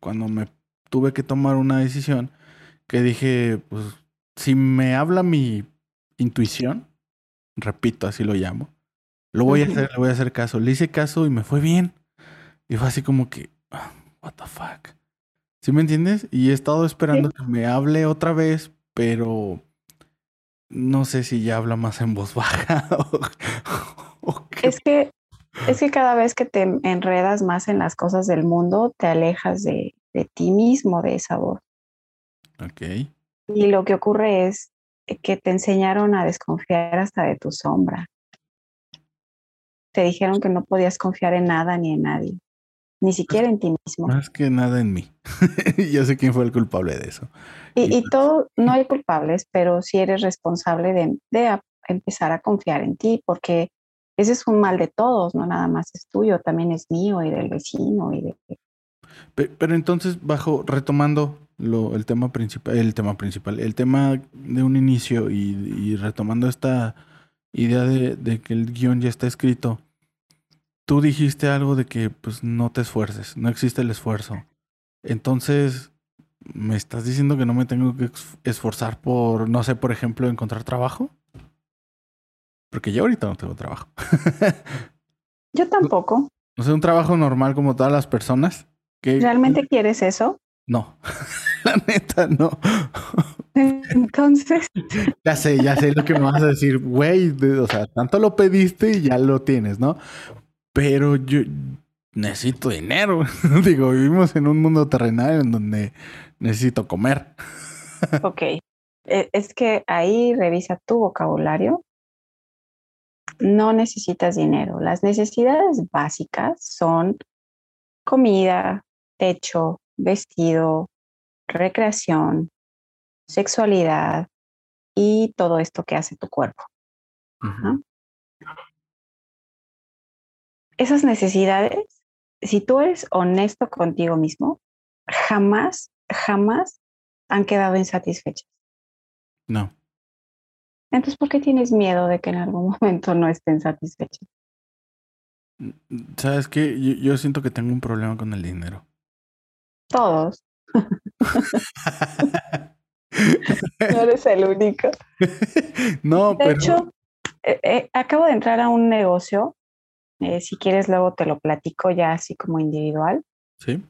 cuando me tuve que tomar una decisión, que dije, pues, si me habla mi intuición, repito, así lo llamo, lo voy a hacer, le voy a hacer caso. Le hice caso y me fue bien. Y fue así como que, ah, what the fuck. ¿Sí me entiendes? Y he estado esperando que me hable otra vez, pero no sé si ya habla más en voz <laughs> baja Es que, es que cada vez que te enredas más en las cosas del mundo, te alejas de, de ti mismo, de esa voz. Ok. Y lo que ocurre es que te enseñaron a desconfiar hasta de tu sombra. Te dijeron que no podías confiar en nada ni en nadie, ni siquiera en ti mismo. Más que nada en mí. <laughs> Yo sé quién fue el culpable de eso. Y, y pues todo, no hay culpables, pero sí eres responsable de, de a- empezar a confiar en ti, porque ese es un mal de todos, no nada más es tuyo, también es mío y del vecino y de... Pe- Pero entonces, bajo, retomando lo, el tema principal, el tema principal, el tema de un inicio y, y retomando esta idea de, de que el guion ya está escrito, tú dijiste algo de que pues no te esfuerces, no existe el esfuerzo. Entonces, ¿me estás diciendo que no me tengo que esforzar por, no sé, por ejemplo, encontrar trabajo? Porque yo ahorita no tengo trabajo. <laughs> Yo tampoco. O sea, un trabajo normal como todas las personas. Que, ¿Realmente quieres eso? No, <laughs> la neta no. <laughs> <laughs> Entonces, Ya sé, ya sé lo que me vas a decir, güey. O sea, tanto lo pediste y ya lo tienes, ¿no? Pero yo necesito dinero. <laughs> Digo, vivimos en un mundo terrenal en donde necesito comer. <laughs> ok, e- es que ahí revisa tu vocabulario. No necesitas dinero. Las necesidades básicas son comida, techo, vestido, recreación, sexualidad y todo esto que hace tu cuerpo. Esas necesidades, si tú eres honesto contigo mismo, jamás, jamás han quedado insatisfechas. No. Entonces, ¿por qué tienes miedo de que en algún <laughs> momento no estén satisfechas? ¿Sabes qué? Yo, yo siento que tengo un problema con el dinero. Todos. <laughs> <laughs> No eres el único. <laughs> no, De pero. hecho, eh, eh, acabo de entrar a un negocio. eh, si quieres, luego te lo platico ya así como individual. Sí.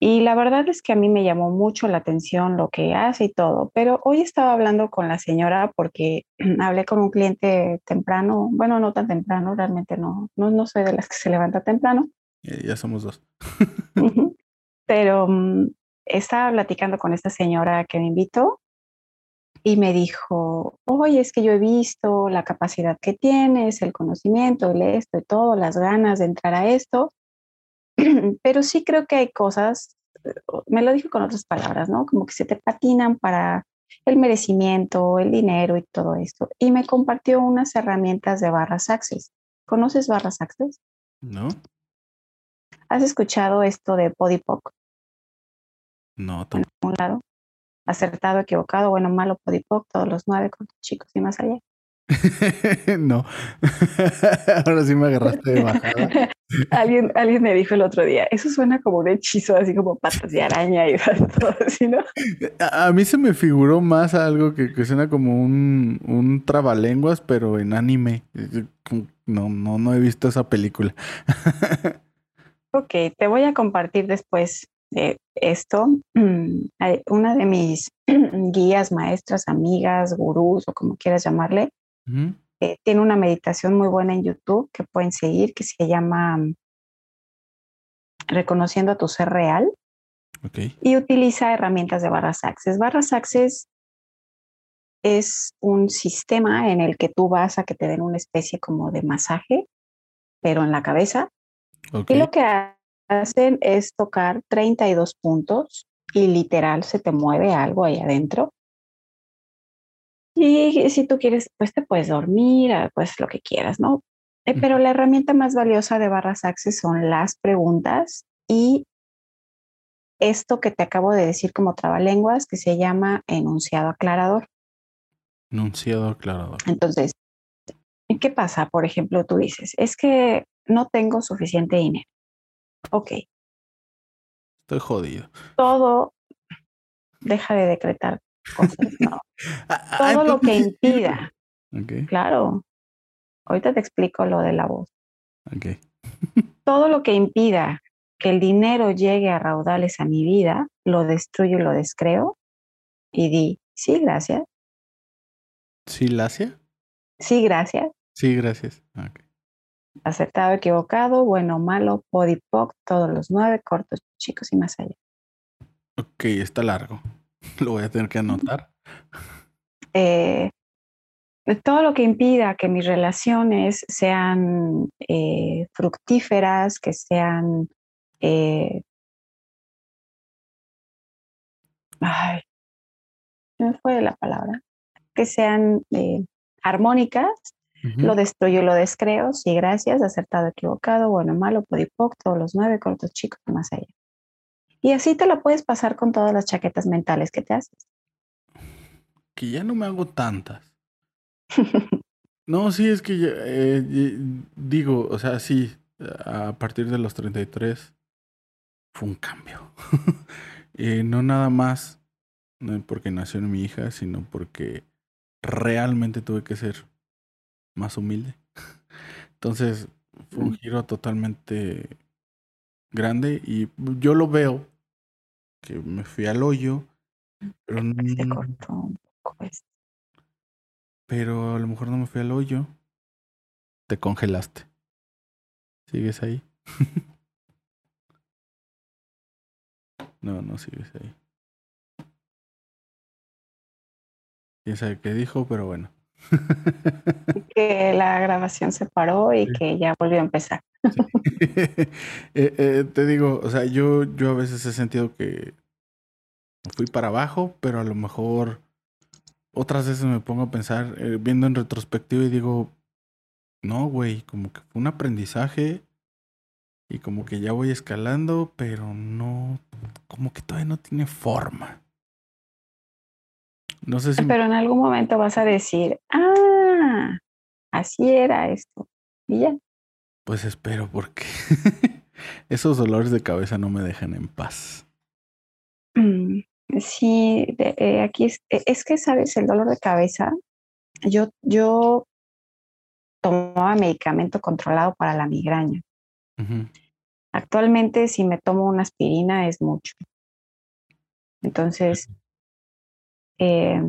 Y la verdad es que a mí me llamó mucho la atención lo que hace y todo, pero hoy estaba hablando con la señora porque <clears throat> hablé con un cliente temprano, bueno, no tan temprano, realmente no, no, no soy de las que se levanta temprano, Ya somos dos. Pero mm, estaba platicando con esta señora que me invitó y me dijo, oye, es que yo he visto la capacidad que tienes, el conocimiento, el esto y todo, las ganas de entrar a esto, <clears throat> pero sí creo que hay cosas, me lo dijo con otras palabras, ¿no? Como que se te patinan para el merecimiento, el dinero y todo esto. Y me compartió unas herramientas de barras access. ¿Conoces barras access? ¿No? ¿Has escuchado esto de Podipoc? No, En un lado. Acertado, equivocado, bueno, malo, Podipoc, todos los nueve con tus chicos y más allá. <laughs> no. <laughs> Ahora sí me agarraste de bajada. <laughs> alguien, alguien me dijo el otro día, eso suena como un hechizo, así como patas de araña y todo así, ¿no? A, a mí se me figuró más algo que, que suena como un, un trabalenguas, pero en anime. No, no, no he visto esa película. Ok, te voy a compartir después de esto. Mm, hay Una de mis <clears throat> guías, maestras, amigas, gurús o como quieras llamarle, eh, tiene una meditación muy buena en YouTube que pueden seguir que se llama mm, Reconociendo a tu ser real y utiliza herramientas de barras access. Barras access es un sistema en el que tú vas a que te den una especie como de masaje, pero en la cabeza. Y lo que hacen es tocar 32 puntos y literal se te mueve algo ahí adentro. Y si tú quieres, pues te puedes dormir, ah, pues lo que quieras, ¿no? Eh, pero la herramienta más valiosa de Barras Access son las preguntas y esto que te acabo de decir como trabalenguas, que se llama enunciado aclarador. Enunciado aclarador. Entonces, ¿qué pasa? Por ejemplo, tú dices, es que no tengo suficiente dinero. Ok. Estoy jodido. Todo, deja de decretar cosas, no. <laughs> Todo lo que <laughs> impida. Claro. Ahorita te explico lo de la voz. Okay. Todo lo <laughs> que impida que el dinero llegue a raudales a mi vida, lo destruyo y lo descreo y di, sí, gracias. ¿Sí, gracias? Sí, gracias. Sí, gracias. Acertado, equivocado, bueno, malo, podipoc, todos los nueve, cortos, chicos y más allá. Ok, está largo. <laughs> Lo voy a tener que anotar. Eh, todo lo que impida que mis relaciones sean eh, fructíferas, que sean... Eh, ay, me fue la palabra. Que sean lo destruyo y lo descreo. Sí, gracias, acertado, equivocado, bueno, malo, podipoc, todos los nueve, cortos, chicos, más allá. Y así te lo puedes pasar con todas las chaquetas mentales que te haces. Que ya no me hago tantas. <laughs> No, sí, es que eh, digo, o sea, sí, a partir de los 33 fue un cambio. <laughs> eh, no nada más porque nació mi hija, sino porque realmente tuve que ser más humilde. Entonces, fue un mm. giro totalmente grande y yo lo veo que me fui al hoyo, pero no, pero a lo mejor no me fui al hoyo. Te congelaste. ¿Sigues ahí? <laughs> no, no sigues ahí. Quién sabe qué dijo, pero bueno. <laughs> que la grabación se paró y que ya volvió a empezar. <laughs> Eh, eh, te digo, o sea, yo, yo a veces he sentido que fui para abajo, pero a lo mejor otras veces me pongo a pensar, eh, viendo en retrospectiva y digo, no, güey, como que fue un aprendizaje y como que ya voy escalando, pero no, como que todavía no tiene forma. No sé si... Pero en algún momento vas a decir, ah, así era esto. Y ya. Pues espero porque <laughs> esos dolores de cabeza no me dejan en paz. Mm. Sí, eh, aquí es, e, es, que, ¿sabes? El dolor de cabeza, yo, yo tomaba medicamento controlado para la migraña. Actualmente, si me tomo una aspirina, es mucho. Entonces, eh,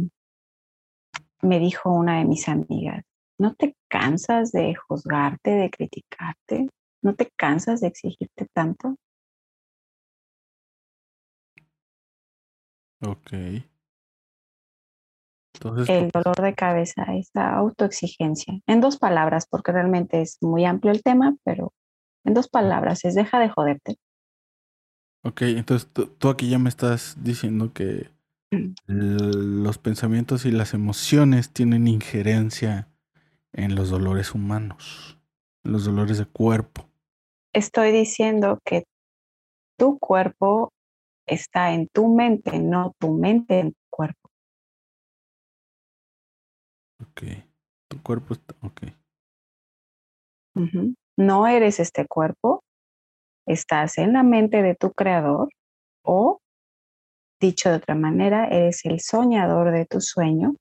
me dijo una de mis amigas, ¿no te cansas de juzgarte, de criticarte? ¿No te cansas de exigirte tanto? Ok. Entonces, el dolor de cabeza, esa autoexigencia. En dos palabras, porque realmente es muy amplio el tema, pero en dos palabras, es deja de joderte. Ok, entonces tú, aquí ya me estás diciendo que. Los pensamientos y las emociones tienen injerencia en los dolores humanos, en los dolores de cuerpo. Estoy diciendo que tu cuerpo está en tu mente, no tu mente en tu cuerpo. Ok, tu cuerpo está, ok. No eres este cuerpo, estás en la mente de tu creador o, dicho de otra manera, eres el soñador de tu sueño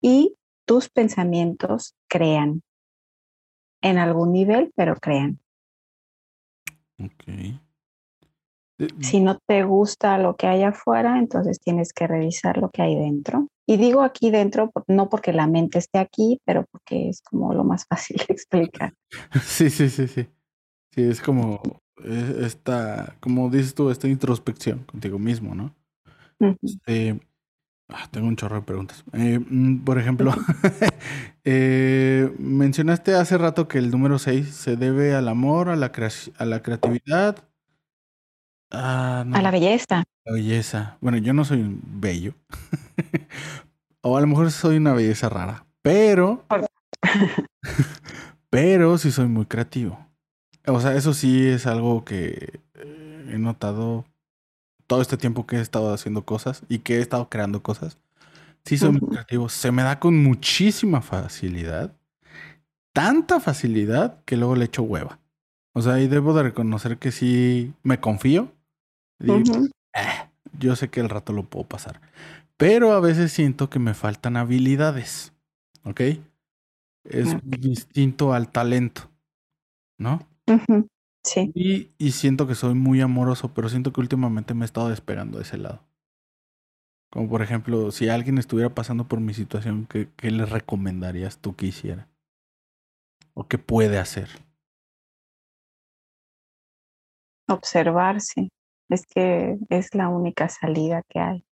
y tus pensamientos crean en algún nivel, pero crean. Ok. Si no te gusta lo que hay afuera, entonces tienes que revisar lo que hay dentro. Y digo aquí dentro, no porque la mente esté aquí, pero porque es como lo más <laughs> fácil de explicar. <laughs> Sí, sí, sí, sí. Sí, es como esta, como dices tú, esta introspección contigo mismo, ¿no? Este, ah, tengo un chorro de preguntas. Eh, mm, por ejemplo, <laughs> eh, mencionaste hace rato que el número 6 se debe al amor, a la, a la creatividad, Ah, a la belleza. La belleza. Bueno, yo no soy un bello. <laughs> o a lo mejor soy una belleza rara. Pero. <laughs> Pero sí soy muy creativo. O sea, eso sí es algo que he notado todo este tiempo que he estado haciendo cosas y que he estado creando cosas. Sí soy muy creativo. Se me da con muchísima facilidad. Tanta facilidad que luego le echo hueva. O sea, y debo de reconocer que sí me confío. Eh, yo sé que el rato lo puedo pasar. Pero a veces siento que me faltan habilidades. ¿Ok? Es distinto al talento. ¿No? Sí. Y, y, siento que soy muy amoroso, pero siento que últimamente me he estado despegando de ese lado. Como por ejemplo, si alguien estuviera pasando por mi situación, ¿qué, qué le recomendarías tú que hiciera? ¿O qué puede hacer? Observarse. Es que es la única salida que hay.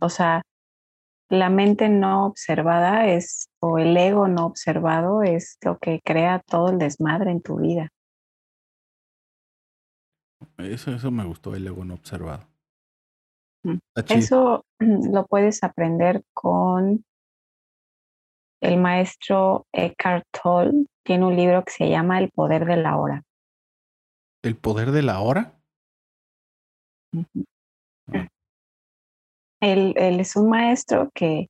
O sea, la mente no observada es, o el ego no observado es lo que crea todo el desmadre en tu vida. Eso, eso me gustó, el ego no observado. Mm. Eso <clears throat> lo puedes aprender con el maestro Eckhart Tolle. Tiene un libro que se llama El poder de la hora. ¿El poder de la hora? Ah. Él, él, es un maestro que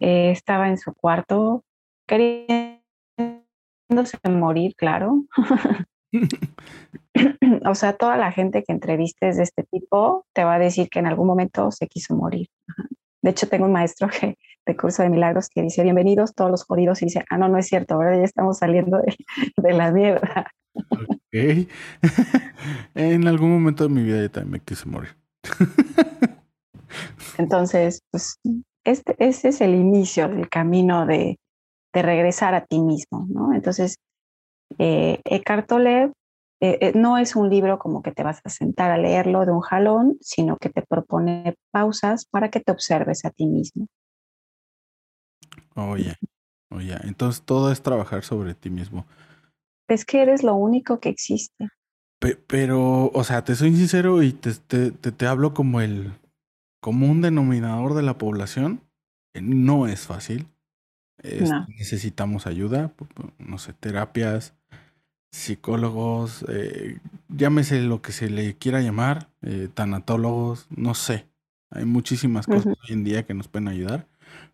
eh, estaba en su cuarto queriéndose morir, claro. <laughs> <laughs> o sea, toda la gente que entrevistes de este tipo te va a decir que en algún momento se quiso morir. De hecho, tengo un maestro que, de curso de milagros que dice, bienvenidos todos los jodidos, y dice, ah, no, no es cierto, ¿verdad? Ya estamos saliendo de, de la mierda. Ok. <laughs> en algún momento de mi vida yo también me quise morir. <laughs> Entonces, pues, este, ese es el inicio del camino de, de regresar a ti mismo, ¿no? Entonces, eh, Eckhart Tolle eh, eh, no es un libro como que te vas a sentar a leerlo de un jalón, sino que te propone pausas para que te observes a ti mismo. Oye, oye, entonces todo es trabajar sobre ti mismo. Es que eres lo único que existe. pero, o sea, te soy sincero y te, te, te, hablo como el común denominador de la población. No es fácil. Necesitamos ayuda, no sé, terapias, psicólogos, eh, llámese lo que se le quiera llamar, eh, tanatólogos, no sé. Hay muchísimas cosas hoy en día que nos pueden ayudar.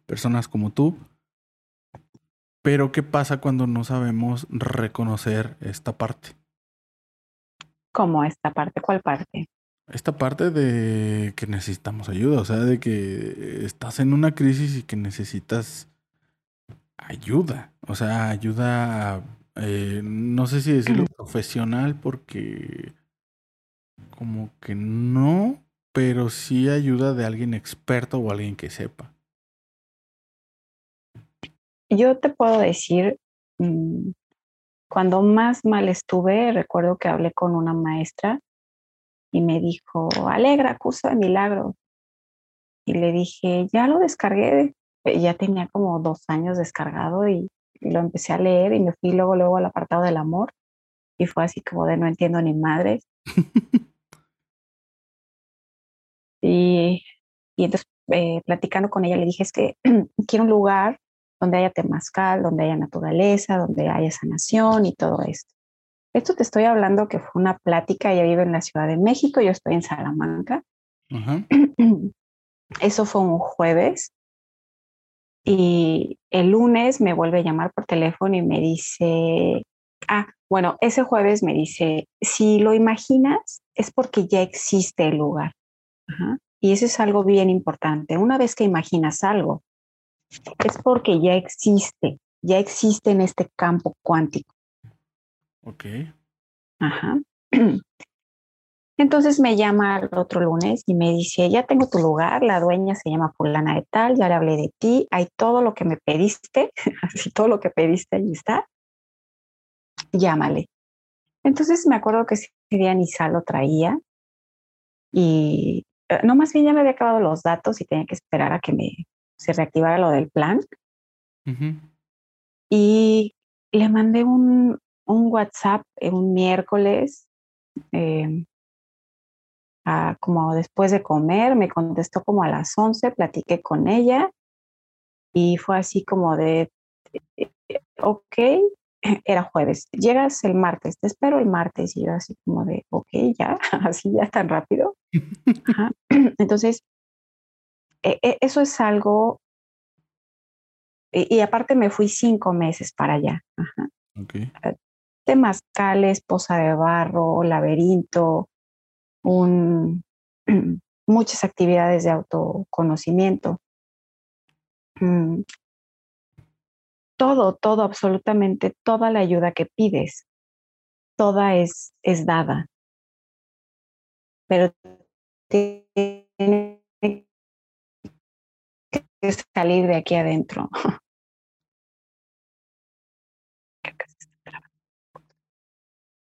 Personas como tú. Pero ¿qué pasa cuando no sabemos reconocer esta parte? ¿Cómo esta parte? ¿Cuál parte? Esta parte de que necesitamos ayuda, o sea, de que estás en una crisis y que necesitas ayuda, o sea, ayuda eh, no sé si decirlo profesional porque como que no, pero sí ayuda de alguien experto o alguien que sepa. Yo te puedo decir, mm, cuando más mal estuve, recuerdo que hablé con una maestra y me dijo, Alegra, curso de milagro. Y le dije, ya lo descargué, ya tenía como dos años descargado y y lo empecé a leer y me fui luego, luego al apartado del amor y fue así como de no entiendo ni madres. <laughs> y, y entonces eh, platicando con ella le dije es que <clears throat> quiero un lugar donde haya temazcal, donde haya naturaleza, donde haya sanación y todo esto. Esto te estoy hablando que fue una plática, ella vive en la Ciudad de México, yo estoy en Salamanca. <clears throat> Eso fue un jueves y el lunes me vuelve a llamar por teléfono y me dice, ah, bueno, ese jueves me dice, si lo imaginas es porque ya existe el lugar. Y eso es algo bien importante. Una vez que imaginas algo, es porque ya existe, ya existe en este campo cuántico. Ok. Ajá. <clears throat> Entonces me llama el otro lunes y me dice, ya tengo tu lugar, la dueña se llama fulana de tal, ya le hablé de ti, hay todo lo que me pediste, <laughs> así todo lo que pediste ahí está, llámale. Entonces me acuerdo que ese día Nisa lo traía y eh, no más bien ya me había acabado los datos y tenía que esperar a que me se reactivara lo del plan. Y le mandé un, un WhatsApp un miércoles eh, como después de comer, me contestó como a las 11, platiqué con ella y fue así como de, ok, <laughs> era jueves, llegas el martes, te espero el martes y yo así como de, ok, ya, <laughs> así ya tan rápido. <laughs> <clears throat> Entonces, e, e, eso es algo, y, aparte me fui cinco meses para allá. Ajá. Okay. Temazcal, Esposa de Barro, Laberinto, un, <clears throat> muchas actividades de autoconocimiento. Mm, todo, todo, absolutamente toda la ayuda que pides, toda es, es dada. Pero tiene que salir de aquí adentro. <laughs>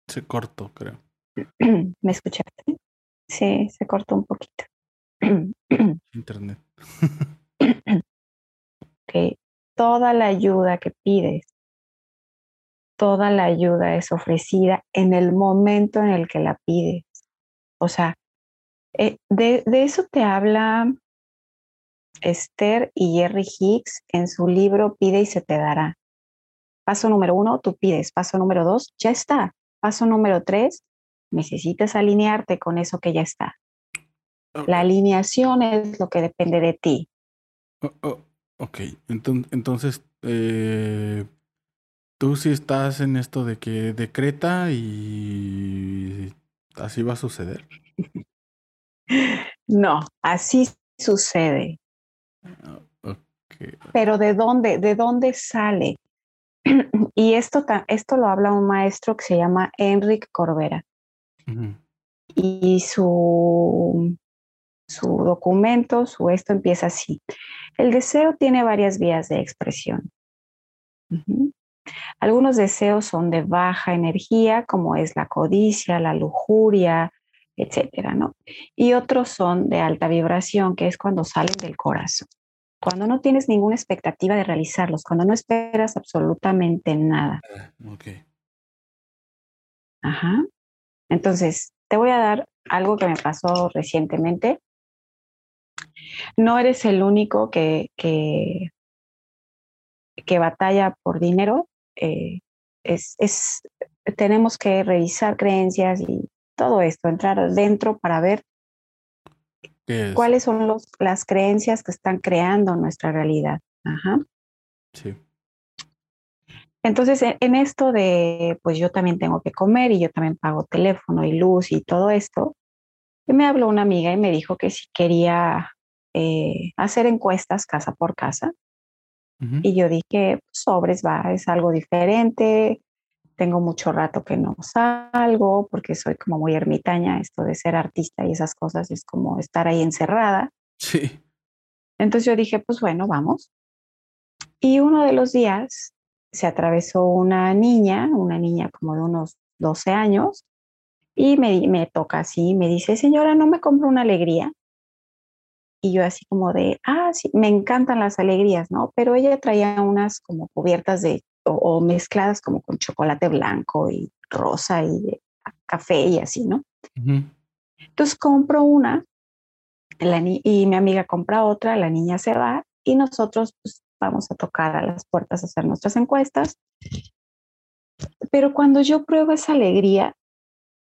Se cortó, creo. <clears throat> ¿Me escuchaste? Sí, se cortó un poquito. <clears throat> Internet. ok, toda la ayuda que pides, toda la ayuda es ofrecida en el momento en el que la pides. O sea, eh, de, de, eso te habla Esther y Jerry Hicks en su libro Pide y se te dará. Paso número uno, tú pides. Paso número dos, ya está. Paso número tres, necesitas alinearte con eso que ya está. La alineación es lo que depende de ti. Oh, oh, ok, entonces, eh, tú sí estás en esto de que decreta y así va a suceder. <laughs> no, así sucede. Ah, Pero ¿de dónde, de dónde sale? <clears throat> y esto, esto lo habla un maestro que se llama Enric Corbera. Y su, su documento, su esto empieza así. El deseo tiene varias vías de expresión. Algunos deseos son de baja energía, como es la codicia, la lujuria, etcétera, ¿no? Y otros son de alta vibración, que es cuando salen del corazón cuando no tienes ninguna expectativa de realizarlos, cuando no esperas absolutamente nada. Ah, ok. Ajá. Entonces, te voy a dar algo que me pasó recientemente. No eres el único que, que, que batalla por dinero. Eh, es, es, tenemos que revisar creencias y todo esto, entrar dentro para ver ¿Cuáles son los, las creencias que están creando nuestra realidad? Ajá. Sí. Entonces, en, esto de, pues yo también tengo que comer y yo también pago teléfono y luz y todo esto, me habló una amiga y me dijo que si quería eh, hacer encuestas casa por casa. Y yo dije, sobres, va, es algo diferente, tengo mucho rato que no salgo porque soy como muy ermitaña, esto de ser artista y esas cosas es como estar ahí encerrada. Sí. Entonces yo dije, pues bueno, vamos. Y uno de los días se atravesó una niña, una niña como de unos 12 años, y me, me toca así, me dice, señora, ¿no me compro una alegría? Y yo así como de, ah, sí, me encantan las alegrías, ¿no? Pero ella traía unas como cubiertas de o, mezcladas como con chocolate blanco y rosa y café y así, ¿no? Entonces compro una y mi amiga compra otra, la niña se va y nosotros pues, vamos a tocar a las puertas a hacer nuestras encuestas. Pero cuando yo pruebo esa alegría,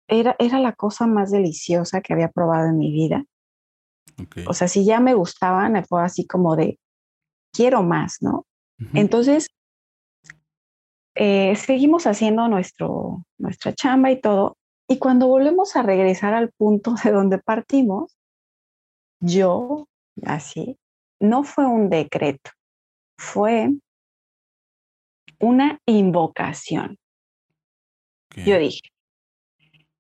era, era la cosa más deliciosa que había probado en mi vida. O sea, si ya me gustaban, fue así como de, quiero más, ¿no? Entonces, eh, seguimos haciendo nuestro, nuestra chamba y todo. Y cuando volvemos a regresar al punto de donde partimos, yo, así, no fue un decreto, fue una invocación. Yo dije,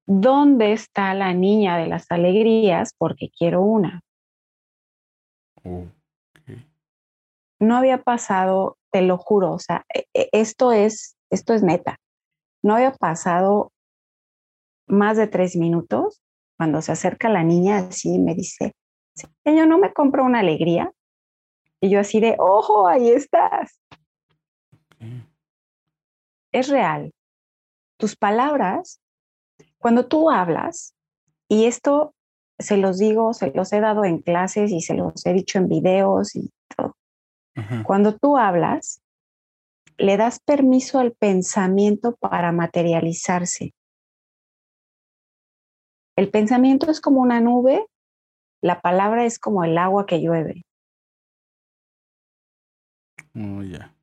¿dónde está la niña de las alegrías? Porque quiero una. No había pasado te lo juro, o sea, e, e, esto es, esto es neta. No había pasado más de tres minutos cuando se acerca la niña así me dice, señor, ¿no me compro una alegría? Y yo así de, ojo, ahí estás. Es real. Tus palabras, cuando tú hablas, y esto se los digo, se los he dado en clases y se los he dicho en videos y todo. Cuando tú hablas, le das permiso al pensamiento para materializarse. El pensamiento es como una nube, la palabra es como el agua que llueve. Oh, ya,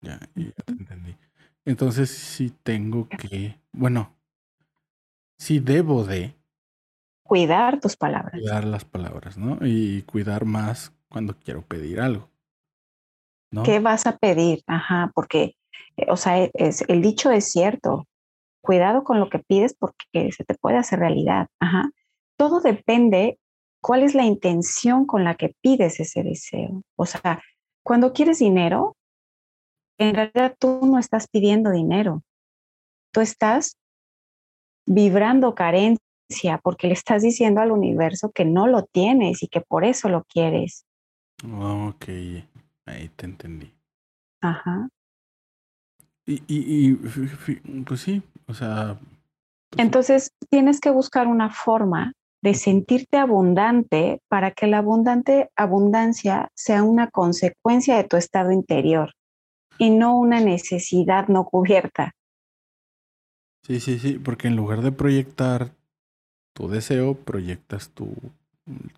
ya, ya te entendí. Entonces, si tengo que, bueno, si debo de cuidar tus palabras. Cuidar las palabras, ¿no? Y cuidar más cuando quiero pedir algo. ¿no? ¿Qué vas a pedir? Ajá, porque, eh, o sea, e, es, el dicho es cierto. Cuidado con lo que pides porque se te puede hacer realidad. Ajá. Todo depende cuál es la intención con la que pides ese deseo. O sea, cuando quieres dinero, en realidad tú no estás pidiendo dinero. Tú estás vibrando carencia porque le estás diciendo al universo que no lo tienes y que por eso lo quieres. Ok, ahí te entendí. Ajá. Y, y, pues sí, o sea. Pues Entonces tienes que buscar una forma de sentirte abundante para que la abundante abundancia sea una consecuencia de tu estado interior y no una necesidad no cubierta. Sí, sí, sí, porque en lugar de proyectar tu deseo, proyectas tu,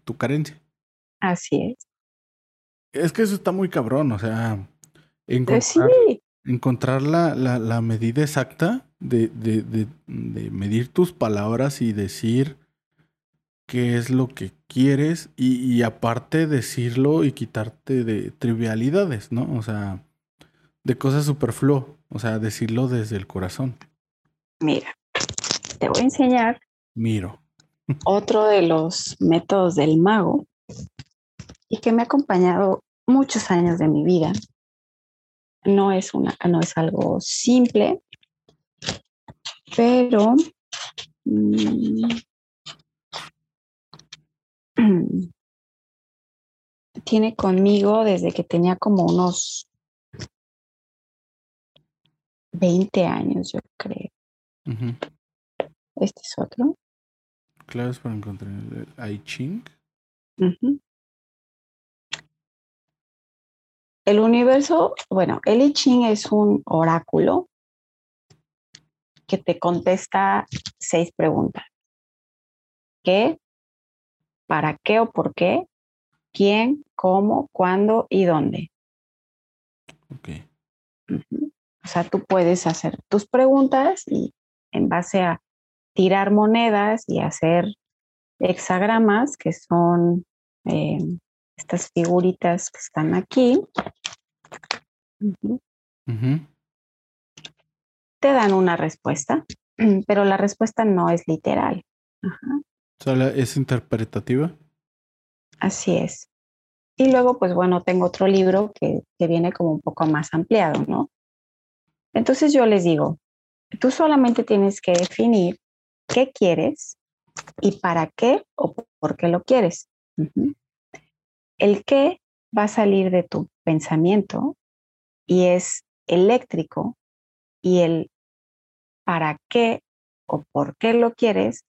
tu carencia. Así es. Es que eso está muy cabrón, o sea, encontrar, encontrar la, la, la, medida exacta de, de, de, de, medir tus palabras y decir qué es lo que quieres y, y, aparte decirlo y quitarte de trivialidades, ¿no? O sea, de cosas superfluo, o sea, decirlo desde el corazón. Mira, te voy a enseñar. Miro. Otro de los métodos del mago y que me ha acompañado muchos años de mi vida. No es, una, no es algo simple, pero mm, <clears throat> tiene conmigo desde que tenía como unos 20 años, yo creo. Este es otro. Claves para encontrar el I Ching. El universo, bueno, el I Ching es un oráculo que te contesta seis preguntas. ¿Qué? ¿Para qué o por qué? ¿Quién? ¿Cómo? ¿Cuándo? ¿Y dónde? Ok. O sea, tú puedes hacer tus preguntas y en base a tirar monedas y hacer hexagramas, que son eh, estas figuritas que están aquí. Te dan una respuesta, <clears throat> pero la respuesta no es literal. ¿Es interpretativa? Así es. Y luego, pues bueno, tengo otro libro que, que viene como un poco más ampliado, ¿no? Entonces yo les digo, tú solamente tienes que definir qué quieres y para qué o por qué lo quieres. El qué va a salir de tu pensamiento y es eléctrico y el para qué o por qué lo quieres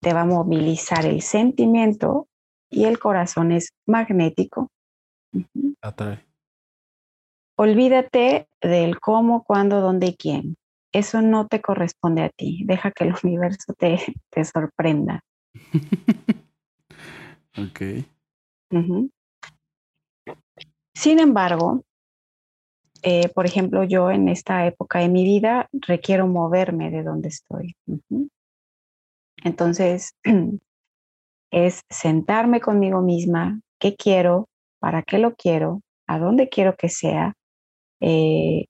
te va a movilizar el sentimiento y el corazón es magnético. Atrae. Olvídate del cómo, cuándo, dónde y quién. Eso no te corresponde a ti. Deja que el <laughs> universo te, te sorprenda. <laughs> ok. Sin embargo, eh, por ejemplo, yo en esta época de mi vida requiero moverme de donde estoy. Entonces, <clears throat> es sentarme conmigo misma, qué quiero, para qué lo quiero, a dónde quiero que sea, eh,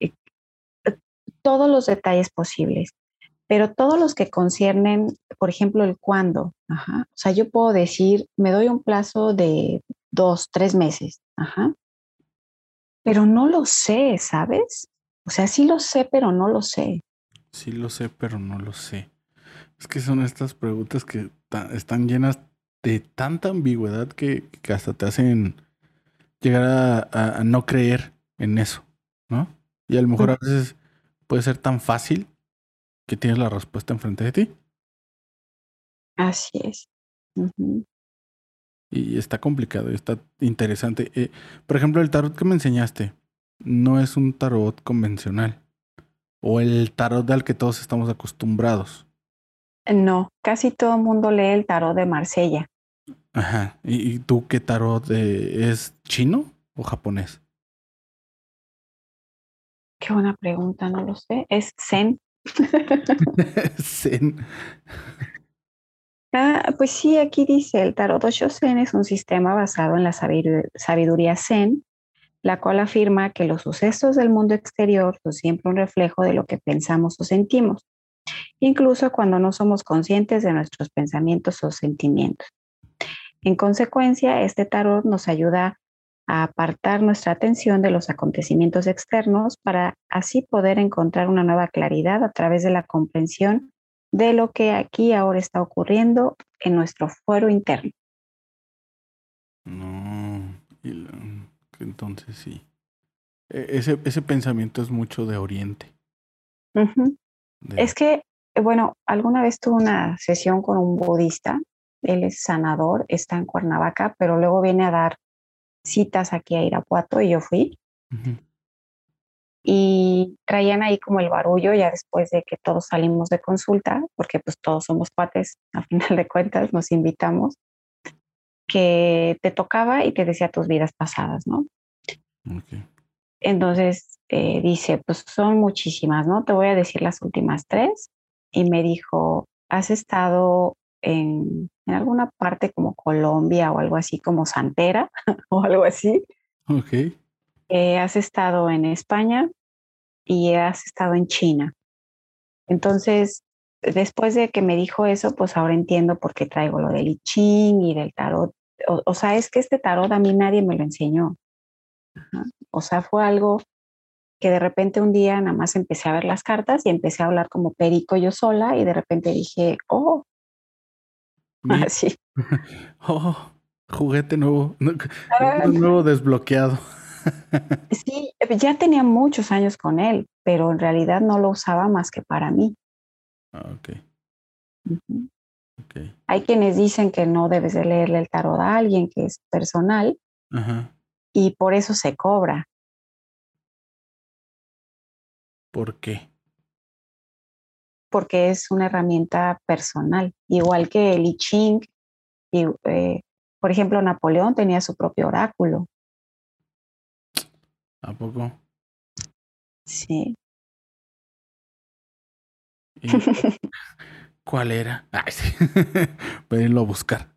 eh, todos los detalles posibles, pero todos los que conciernen, por ejemplo, el cuándo. O sea, yo puedo decir, me doy un plazo de dos, tres meses. Ajá. Pero no lo sé, ¿sabes? O sea, sí lo sé, pero no lo sé. Sí lo sé, pero no lo sé. Es que son estas preguntas que están llenas de tanta ambigüedad que, hasta te hacen llegar a, no creer en eso, ¿no? Y a lo mejor a veces puede ser tan fácil que tienes la respuesta enfrente de ti. Así es. Y está complicado, está interesante. Eh, por ejemplo, el tarot que me enseñaste, no es un tarot convencional. O el tarot al que todos estamos acostumbrados. No, casi todo el mundo lee el tarot de Marsella. Ajá. ¿Y, tú qué tarot es chino o japonés? Qué buena pregunta, no lo sé. Es Zen. <laughs> zen. Ah, pues sí, aquí dice, el tarot Osho Zen es un sistema basado en la sabiduría Zen, la cual afirma que los sucesos del mundo exterior son siempre un reflejo de lo que pensamos o sentimos, incluso cuando no somos conscientes de nuestros pensamientos o sentimientos. En consecuencia, este tarot nos ayuda a apartar nuestra atención de los acontecimientos externos para así poder encontrar una nueva claridad a través de la comprensión de lo que aquí ahora está ocurriendo en nuestro fuero interno. No, entonces sí. E, ese, ese pensamiento es mucho de Oriente. Es que, bueno, alguna vez tuve una sesión con un budista, él es sanador, está en Cuernavaca, pero luego viene a dar citas aquí a Irapuato y yo fui y traían ahí como el barullo ya después de que todos salimos de consulta, porque pues todos somos cuates, a final de cuentas nos invitamos, que te tocaba y te decía tus vidas pasadas, ¿no? Entonces eh, dice, pues son muchísimas, ¿no? Te voy a decir las últimas tres. Y me dijo, ¿has estado en, en alguna parte como Colombia o algo así como Santera <laughs> o algo así? Ok. Eh, has estado en España y has estado en China. Entonces, después de que me dijo eso, pues ahora entiendo por qué traigo lo del I Ching y del tarot. O, sea, es que este tarot a mí nadie me lo enseñó. O sea, fue algo que de repente un día nada más empecé a ver las cartas y empecé a hablar como perico yo sola y de repente dije, oh, <laughs> así. <laughs> Oh, juguete nuevo, nuevo desbloqueado. <laughs> Sí, ya tenía muchos años con él, pero en realidad no lo usaba más que para mí. Ah, ok. okay. Hay quienes dicen que no debes de leerle el tarot a alguien que es personal y por eso se cobra. ¿Por qué? Porque es una herramienta personal, igual que el I Ching. Y, eh, por ejemplo, Napoleón tenía su propio oráculo. ¿A poco? Sí. <laughs> ¿Cuál era? <laughs> Ay, sí. Voy a irlo a buscar.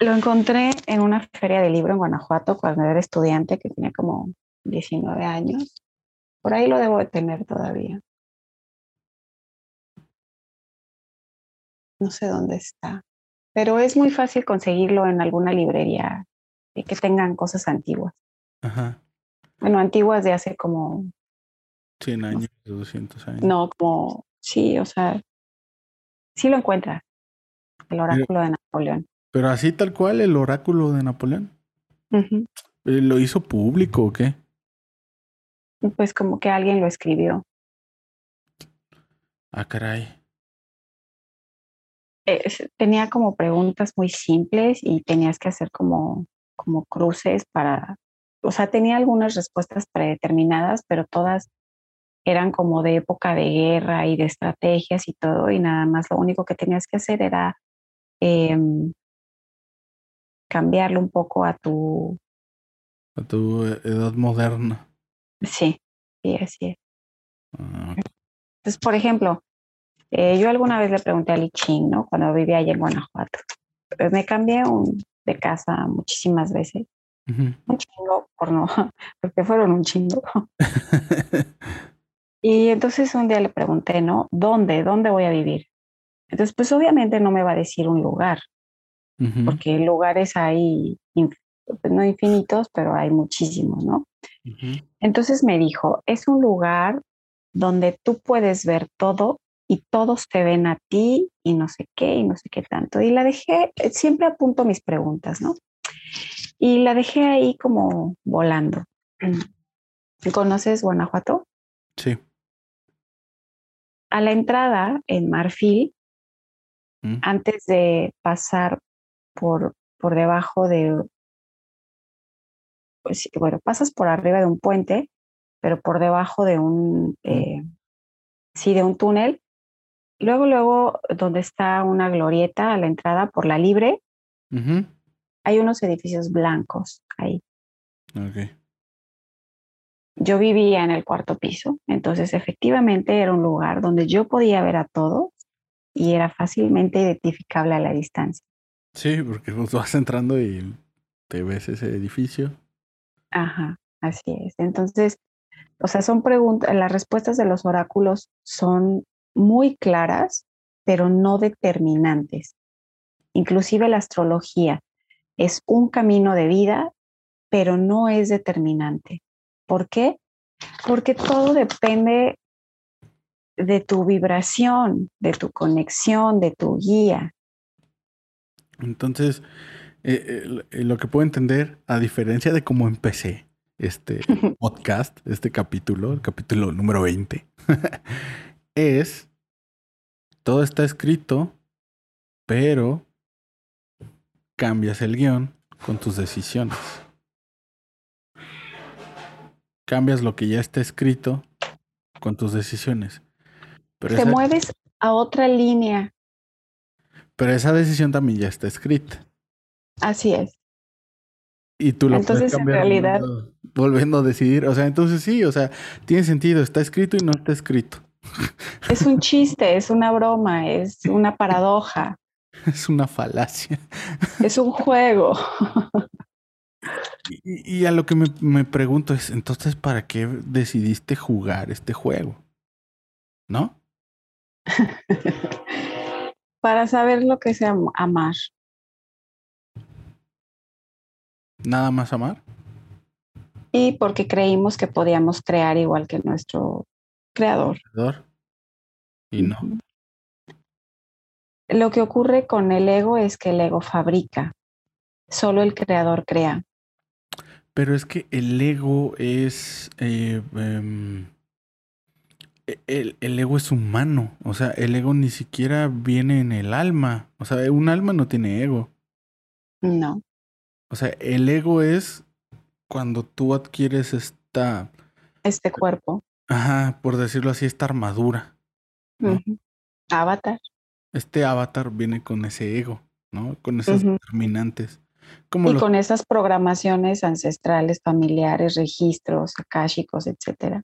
Lo encontré en una feria de libro en Guanajuato cuando era estudiante, que tenía como 19 años. Por ahí lo debo de tener todavía. No sé dónde está, pero es muy fácil conseguirlo en alguna librería que tengan cosas antiguas. Ajá. Bueno, antiguas de hace como... 100 años, 200 años. No, como, sí, o sea, sí lo encuentra, el oráculo de Napoleón. Pero así tal cual, el oráculo de Napoleón. Eh, ¿Lo hizo público o qué? Pues como que alguien lo escribió. Ah, caray. tenía como preguntas muy simples y tenías que hacer como, como cruces para o sea, tenía algunas respuestas predeterminadas, pero todas eran como de época de guerra y de estrategias y todo, y nada más lo único que tenías que hacer era em, cambiarlo un poco a tu... A tu edad moderna. Sí, sí, así es. Ah, Entonces, por ejemplo, eh, yo alguna vez le pregunté a Li Ching, ¿no? Cuando vivía allá en Guanajuato. Pues me cambié de casa muchísimas veces un chingo, por no, <laughs> porque fueron un chingo. <laughs> y entonces un día le pregunté, ¿no? ¿Dónde? ¿Dónde voy a vivir? Entonces, pues obviamente no me va a decir un lugar, porque lugares hay, pues, no infinitos, pero hay muchísimos, ¿no? Entonces me dijo, es un lugar donde tú puedes ver todo y todos te ven a ti y no sé qué y no sé qué tanto. Y la dejé, siempre apunto mis preguntas, ¿no? y la dejé ahí como volando. <clears throat> ¿Conoces Guanajuato? Sí. A la entrada en Marfil, mm. antes de pasar por, por debajo de pues, bueno, pasas por arriba de un puente, pero por debajo de un, eh, sí, de un túnel. Luego, luego, donde está una glorieta a la entrada por la libre, hay unos edificios blancos ahí. Ok. Yo vivía en el cuarto piso, entonces efectivamente era un lugar donde yo podía ver a todos y era fácilmente identificable a la distancia. Sí, porque vos vas entrando y te ves ese edificio. Ajá, así es. Entonces, o sea, son preguntas, las respuestas de los oráculos son muy claras, pero no determinantes. Inclusive la astrología es un camino de vida, pero no es determinante. ¿Por qué? Porque todo depende de tu vibración, de tu conexión, de tu guía. Entonces, eh, eh, lo que puedo entender, a diferencia de cómo empecé este <laughs> podcast, este capítulo, el capítulo número 20, <laughs> es, todo está escrito, pero cambias el guion con tus decisiones cambias lo que ya está escrito con tus decisiones. Pero Te mueves a otra línea. Pero esa decisión también ya está escrita. Así es. Y tú lo entonces, puedes cambiar en realidad, volviendo, a decidir. O sea, entonces sí, o sea, tiene sentido, está escrito y no está escrito. Es un chiste, es una broma, es una paradoja. <laughs> Es una falacia. Es un juego. <laughs> Y, a lo que me, pregunto es, entonces, ¿para qué decidiste jugar este juego? ¿No? <laughs> Para saber lo que es amar. ¿Nada más amar? Y porque creímos que podíamos crear igual que nuestro creador. creador. Y no. Lo que ocurre con el ego es que el ego fabrica. Solo el creador crea. Pero es que el ego es... Eh, em, e, el, el, ego es humano. O sea, el ego ni siquiera viene en el alma. O sea, un alma no tiene ego. No. O sea, el ego es cuando tú adquieres esta... Este cuerpo. Ajá, por decirlo así, esta armadura. Avatar. Este avatar viene con ese ego, ¿no? Con esas determinantes y con esas programaciones ancestrales, familiares, registros, akáshicos, etcétera.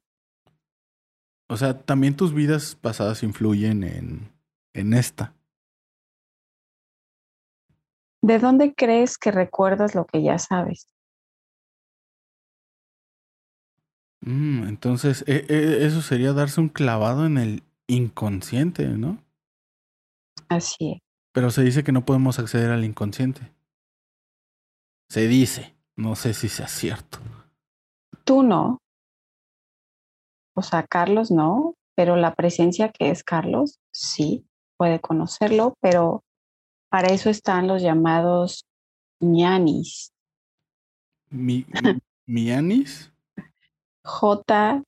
O sea, también tus vidas pasadas influyen en, en esta. ¿De dónde crees que recuerdas lo que ya sabes? Mm, entonces, e, e, eso sería darse un clavado en el inconsciente, ¿no? Así es. Pero se dice que no podemos acceder al inconsciente. Se dice, no sé si sea cierto. Tú no. O sea, Carlos no, pero la presencia que es Carlos, sí, puede conocerlo, pero para eso están los llamados ñanis. Mi, <laughs> ¿Mianis? J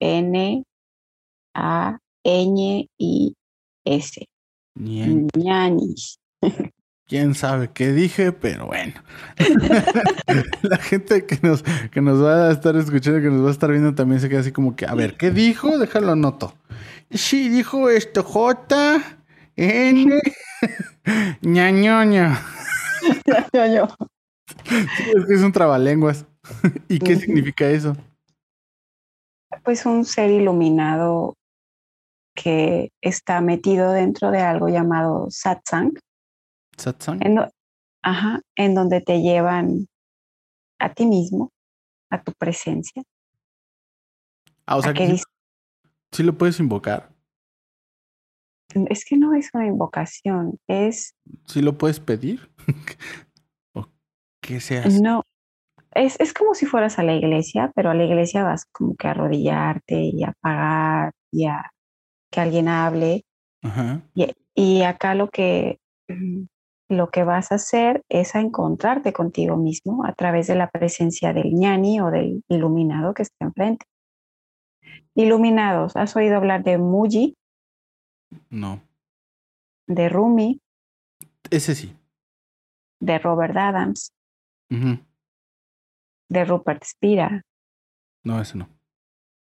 N A N I S. Ñanis. quién sabe qué dije, pero bueno. <laughs> <laughs> la gente que nos, que nos va a estar escuchando, que nos va a estar viendo, también se queda así como que, a ver, ¿qué dijo? Déjalo anoto. Sí, dijo esto, J, N, <laughs> ñañoño. ñañoño. es que un trabalenguas. <laughs> ¿Y qué significa eso? Pues un ser iluminado que está metido dentro de algo llamado satsang, en, ajá, en donde te llevan a ti mismo, a tu presencia. Ah, o sea que sí, lo puedes invocar. Es que no es una invocación, es... ¿Sí lo puedes pedir? <laughs> ¿O qué se No, es, es como si fueras a la iglesia, pero a la iglesia vas como que a arrodillarte y a pagar y a que alguien hable. Ajá. Y, y acá lo que mm, lo que vas a hacer es a encontrarte contigo mismo a través de la presencia del ñani o del iluminado que está enfrente. Iluminados, ¿has oído hablar de Muji? No. De Rumi. Ese sí. De Robert Adams. de Rupert Spira. No, ese no.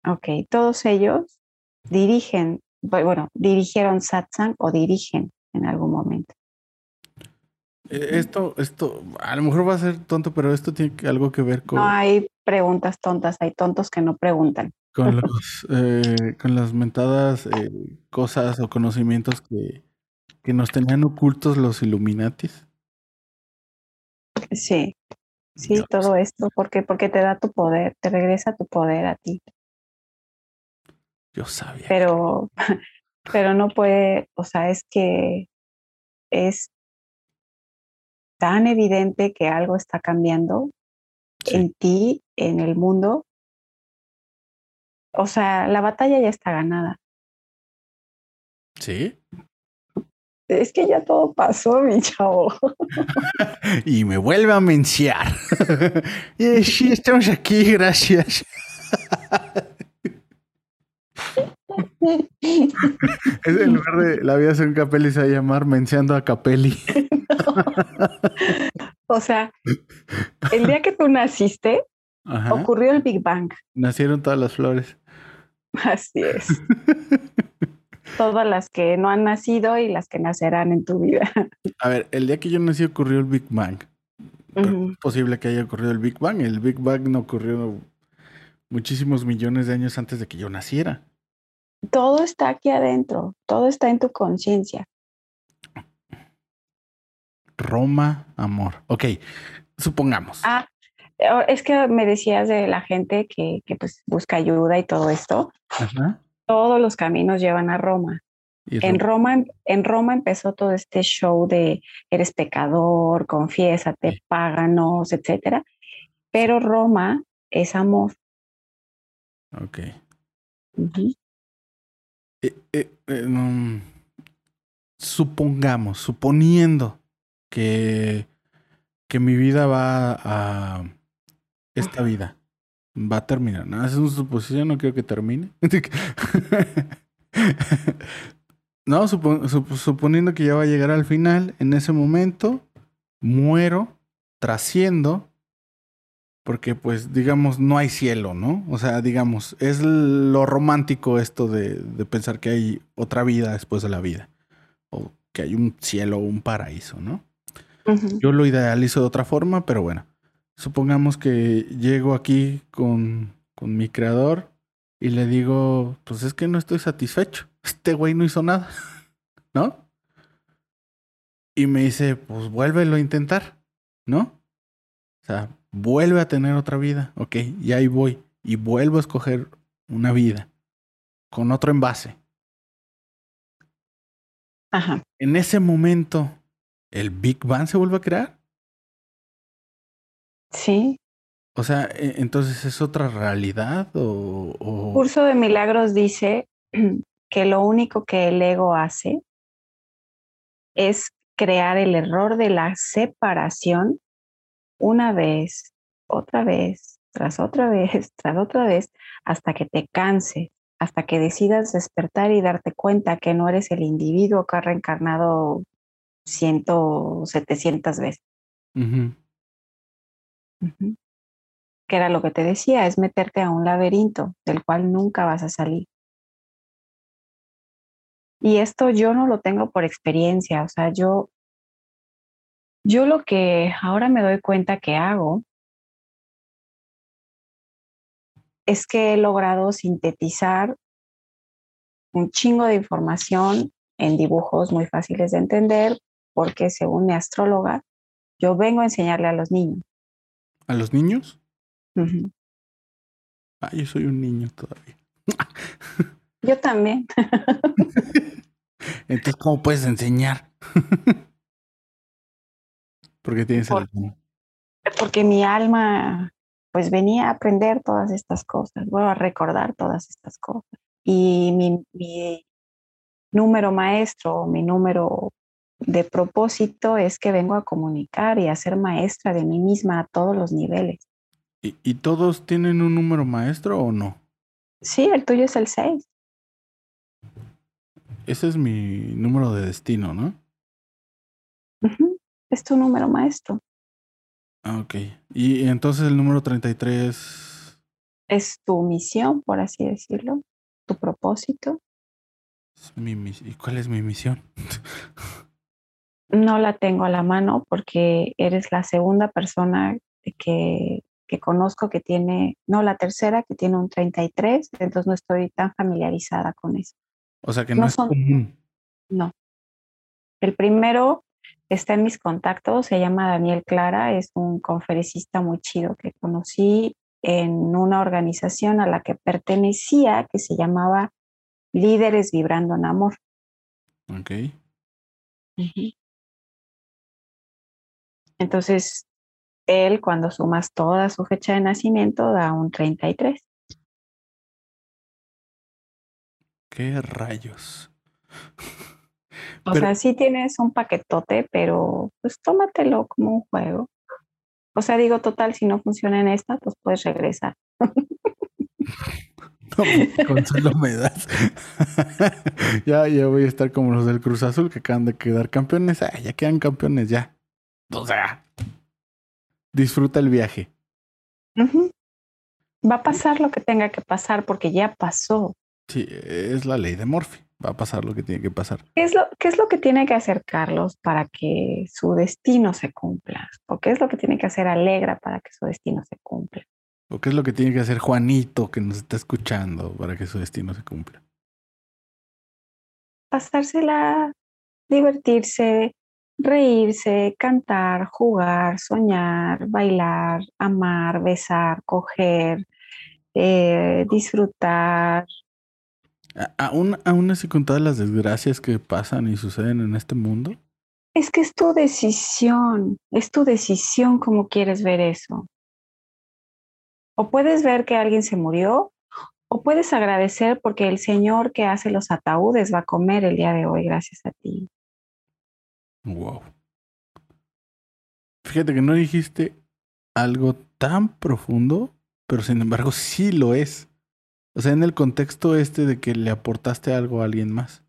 Ok, todos ellos dirigen, bueno, dirigieron satsang o dirigen en algún momento. E, esto, esto, a lo mejor va a ser tonto, pero esto tiene algo que ver con... No hay preguntas tontas, hay tontos que no preguntan. Con, <laughs> los, eh, con las mentadas eh, cosas o conocimientos que, que nos tenían ocultos los Illuminatis. Sí, sí, todo esto, porque porque te da tu poder, te regresa tu poder a ti. Yo sabía. Pero, <laughs> pero no puede, o sea, es que es tan evidente que algo está cambiando en ti, en el mundo. O sea, la batalla ya está ganada. ¿Sí? Es que ya todo pasó, mi chavo. <laughs> y me vuelve a menciar. <laughs> sí, estamos aquí, gracias. <laughs> es en lugar de la vida un Capelli se va a llamar Menciando a Capelli. o sea, el día que tú naciste, ocurrió el Big Bang. Nacieron todas las flores. Así es. <laughs> Todas las que no han nacido y las que nacerán en tu vida. A ver, el día que yo nací ocurrió el Big Bang. Es posible que haya ocurrido el Big Bang. El Big Bang no ocurrió muchísimos millones de años antes de que yo naciera. Todo está aquí adentro, todo está en tu conciencia. Roma, amor. Ok, supongamos. Ah, es que me decías de la gente que, que pues busca ayuda y todo esto. Todos los caminos llevan a Roma. En Roma, en Roma empezó todo este show de eres pecador, confiésate, páganos, etcétera. Pero Roma es amor. Ok. Eh, eh, eh, supongamos, suponiendo que, que mi vida va a esta vida, va a terminar. ¿no? Es una suposición, no quiero que termine. <laughs> <laughs> no, suponiendo que ya va a llegar al final, en ese momento muero, trasciendo porque pues digamos no hay cielo, ¿no? O sea, digamos, es lo romántico esto de, pensar que hay otra vida después de la vida, o que hay un cielo o un paraíso, ¿no? Yo lo idealizo de otra forma, pero bueno, supongamos que llego aquí con, con mi creador y le digo, pues es que no estoy satisfecho, este güey no hizo nada, <laughs> ¿no? Y me dice, pues vuélvelo a intentar, ¿no? O sea, vuelve a tener otra vida, ok, y ahí voy, y vuelvo a escoger una vida con otro envase. Ajá. En ese momento, ¿el Big Bang se vuelve a crear? Sí. O sea, e, entonces es otra realidad o, o... Curso de Milagros dice <clears throat> que lo único que el ego hace es crear el error de la separación una vez, otra vez, tras otra vez, <laughs> tras otra vez, hasta que te canse, hasta que decidas despertar y darte cuenta que no eres el individuo que ha reencarnado ciento, setecientas veces. Que era lo que te decía, es meterte a un laberinto del cual nunca vas a salir. Y esto yo no lo tengo por experiencia, o sea, yo yo lo que ahora me doy cuenta que hago es que he logrado sintetizar un chingo de información en dibujos muy fáciles de entender, porque según mi astróloga, yo vengo a enseñarle a los niños. ¿A los niños? Ah, yo soy un niño todavía. yo también. <laughs> Entonces, ¿cómo puedes enseñar? <laughs> ¿Por tienes Porque mi alma pues venía a aprender todas estas cosas, bueno, a recordar todas estas cosas. Y mi, mi número maestro, mi número de propósito es que vengo a comunicar y a ser maestra de mí misma a todos los niveles. ¿Y, y todos tienen un número maestro o no? Sí, el tuyo es el 6. Ese es mi número de destino, ¿no? es tu número maestro. Ah, ok. Y entonces el número 33... Es tu misión, por así decirlo, tu propósito. ¿Y cuál es mi misión? <laughs> no la tengo a la mano porque eres la segunda persona que, que conozco que tiene, no, la tercera que tiene un 33, entonces no estoy tan familiarizada con eso. O sea que no, es común. No. El primero está en mis contactos, se llama Daniel Clara, es un conferencista muy chido que conocí en una organización a la que pertenecía que se llamaba Líderes Vibrando en Amor. Ok. Entonces, él cuando sumas toda su fecha de nacimiento da un 33. ¿Qué rayos? O sea, sí tienes un paquetote, pero pues tómatelo como un juego. O sea, digo, total, si no funciona en esta, pues puedes regresar. <laughs> No, consuelo me das. <laughs> ya, ya voy a estar como los del Cruz Azul que acaban de quedar campeones. Ah, ya quedan campeones, ya. O sea, disfruta el viaje. Va a pasar lo que tenga que pasar porque ya pasó. Sí, es la ley de Morphy va a pasar lo que tiene que pasar. ¿Qué es lo, qué es lo que tiene que hacer Carlos para que su destino se cumpla? ¿O qué es lo que tiene que hacer Alegra para que su destino se cumpla? ¿O qué es lo que tiene que hacer Juanito que nos está escuchando para que su destino se cumpla? Pasársela, divertirse, reírse, cantar, jugar, soñar, bailar, amar, besar, coger, eh, disfrutar, ¿Aún, aún así con todas las desgracias que pasan y suceden en este mundo? Es que es tu decisión, es tu decisión cómo quieres ver eso. O puedes ver que alguien se murió, o puedes agradecer porque el Señor que hace los ataúdes va a comer el día de hoy gracias a ti. Wow. Fíjate que no dijiste algo tan profundo, pero sin embargo sí lo es. O sea, en el contexto este de que le aportaste algo a alguien más.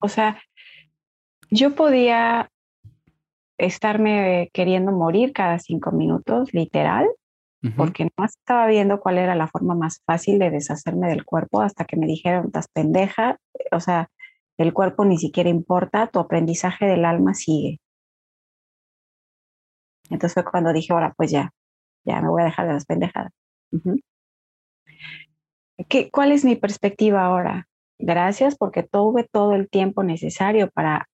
O sea, yo podía estarme queriendo morir cada cinco minutos, literal, porque no estaba viendo cuál era la forma más fácil de deshacerme del cuerpo hasta que me dijeron, estás pendeja, o sea, el cuerpo ni siquiera importa, tu aprendizaje del alma sigue. Entonces fue cuando dije, ahora pues ya, ya me voy a dejar de las pendejadas. ¿Qué, ¿Cuál es mi perspectiva ahora? Gracias porque tuve todo el tiempo necesario para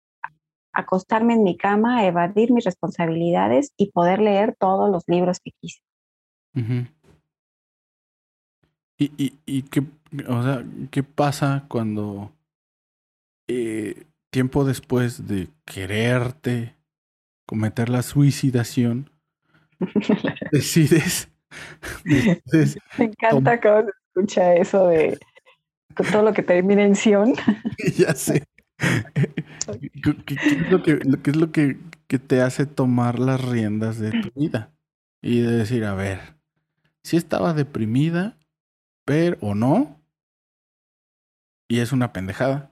acostarme en mi cama, evadir mis responsabilidades y poder leer todos los libros que quise. ¿Y, y, y qué, o sea, qué pasa cuando eh, tiempo después de quererte cometer la suicidación, <laughs> <laughs> decides, Me encanta cómo escucha eso de todo lo que termina en Sion. <laughs> ya sé. ¿Qué, es lo, que, es lo que, que, te hace tomar las riendas de tu vida? Y de decir, a ver, si estaba deprimida, pero o no, y es una pendejada,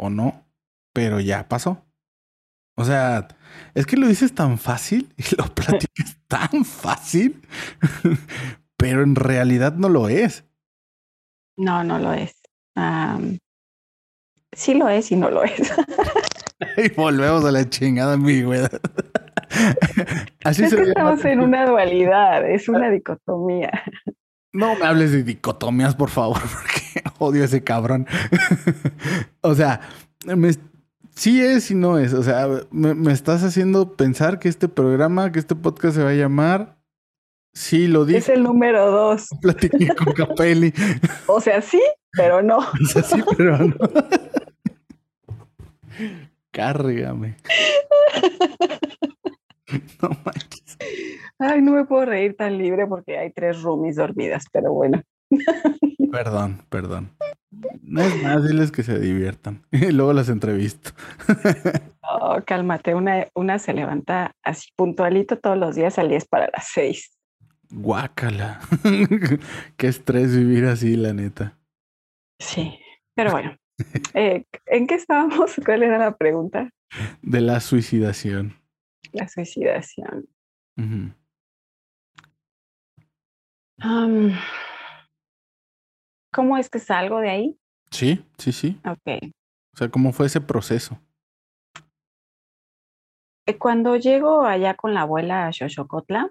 o no, pero ya pasó. O sea, es que lo dices tan fácil y lo <laughs> platicas tan fácil, pero en realidad no lo es. No, no lo es. sí lo es y no lo es. <laughs> y volvemos a la chingada ambigüedad. Así es que estamos en una dualidad, es una dicotomía. No me hables de dicotomías, por favor, odio a ese cabrón. <laughs> o sea, sí es y no es. O sea, me, me, estás haciendo pensar que este programa, que este podcast se va a llamar Sí, lo dije. Es el número dos. <laughs> Platiqué con Capelli. o sea, sí, pero no. <laughs> O sea, sí, pero no. Cárgame. No manches. Ay, no me puedo reír tan libre porque hay tres roomies dormidas, pero bueno. Perdón, perdón. No es más, diles que se diviertan. <laughs> Y luego las entrevisto. Oh, cálmate. Una, una se levanta así puntualito todos los días al 10 para las 6. Guácala. <laughs> Qué estrés vivir así, la neta. Sí, pero bueno. Eh, ¿En qué estábamos? <laughs> ¿Cuál era la pregunta? De la suicidación. La suicidación. ¿Cómo es que salgo de ahí? Sí, sí, sí. Ok. O sea, ¿cómo fue ese proceso? Eh, cuando llego allá con la abuela a Xochocotla,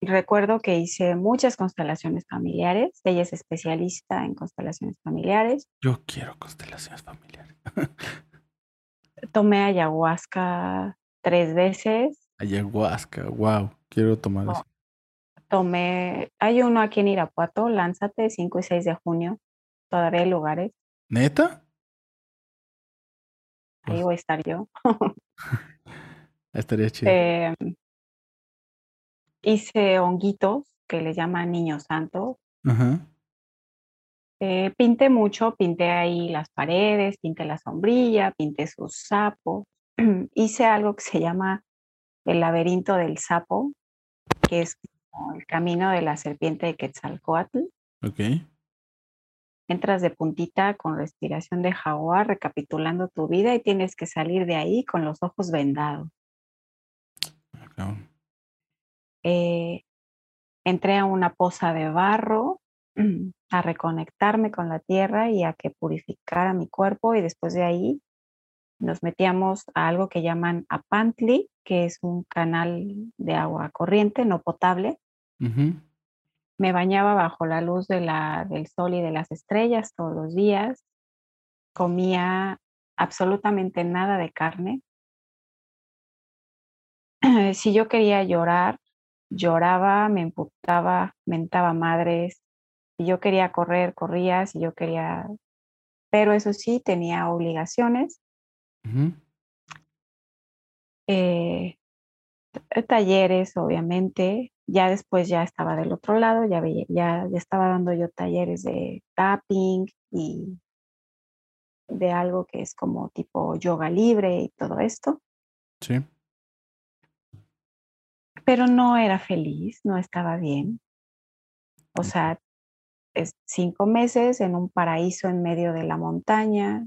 recuerdo que hice muchas constelaciones familiares. Ella es especialista en constelaciones familiares. Yo quiero constelaciones familiares. <laughs> Tomé ayahuasca tres veces. Ayahuasca, wow, quiero tomar eso. Tomé, hay uno aquí en Irapuato, lánzate, 5 y 6 de junio. Todavía hay lugares. ¿Neta? Ahí pues voy a estar yo. <laughs> Estaría chido. Em, hice honguitos que le llaman niño santo. Eh, pinté mucho, pinté ahí las paredes, pinté la sombrilla, pinté sus sapos. <clears throat> hice algo que se llama el laberinto del sapo, que es el camino de la serpiente de Quetzalcoatl. Ok. Entras de puntita con respiración de jaguar, recapitulando tu vida y tienes que salir de ahí con los ojos vendados. Eh, entré a una poza de barro <clears throat> a reconectarme con la tierra y a que purificara mi cuerpo y después de ahí nos metíamos a algo que llaman apantli, que es un canal de agua corriente, no potable, me bañaba bajo la luz de la, del sol y de las estrellas todos los días. Comía absolutamente nada de carne. <clears throat> si yo quería llorar, lloraba, me emputaba, mentaba madres. Si yo quería correr, corría. Si yo quería... Pero eso sí, tenía obligaciones. Eh, talleres, obviamente, ya después ya estaba del otro lado, ya, veía, ya, estaba dando yo talleres de tapping y de algo que es como tipo yoga libre y todo esto. Sí. Pero no era feliz, no estaba bien. O sea, es cinco meses en un paraíso en medio de la montaña,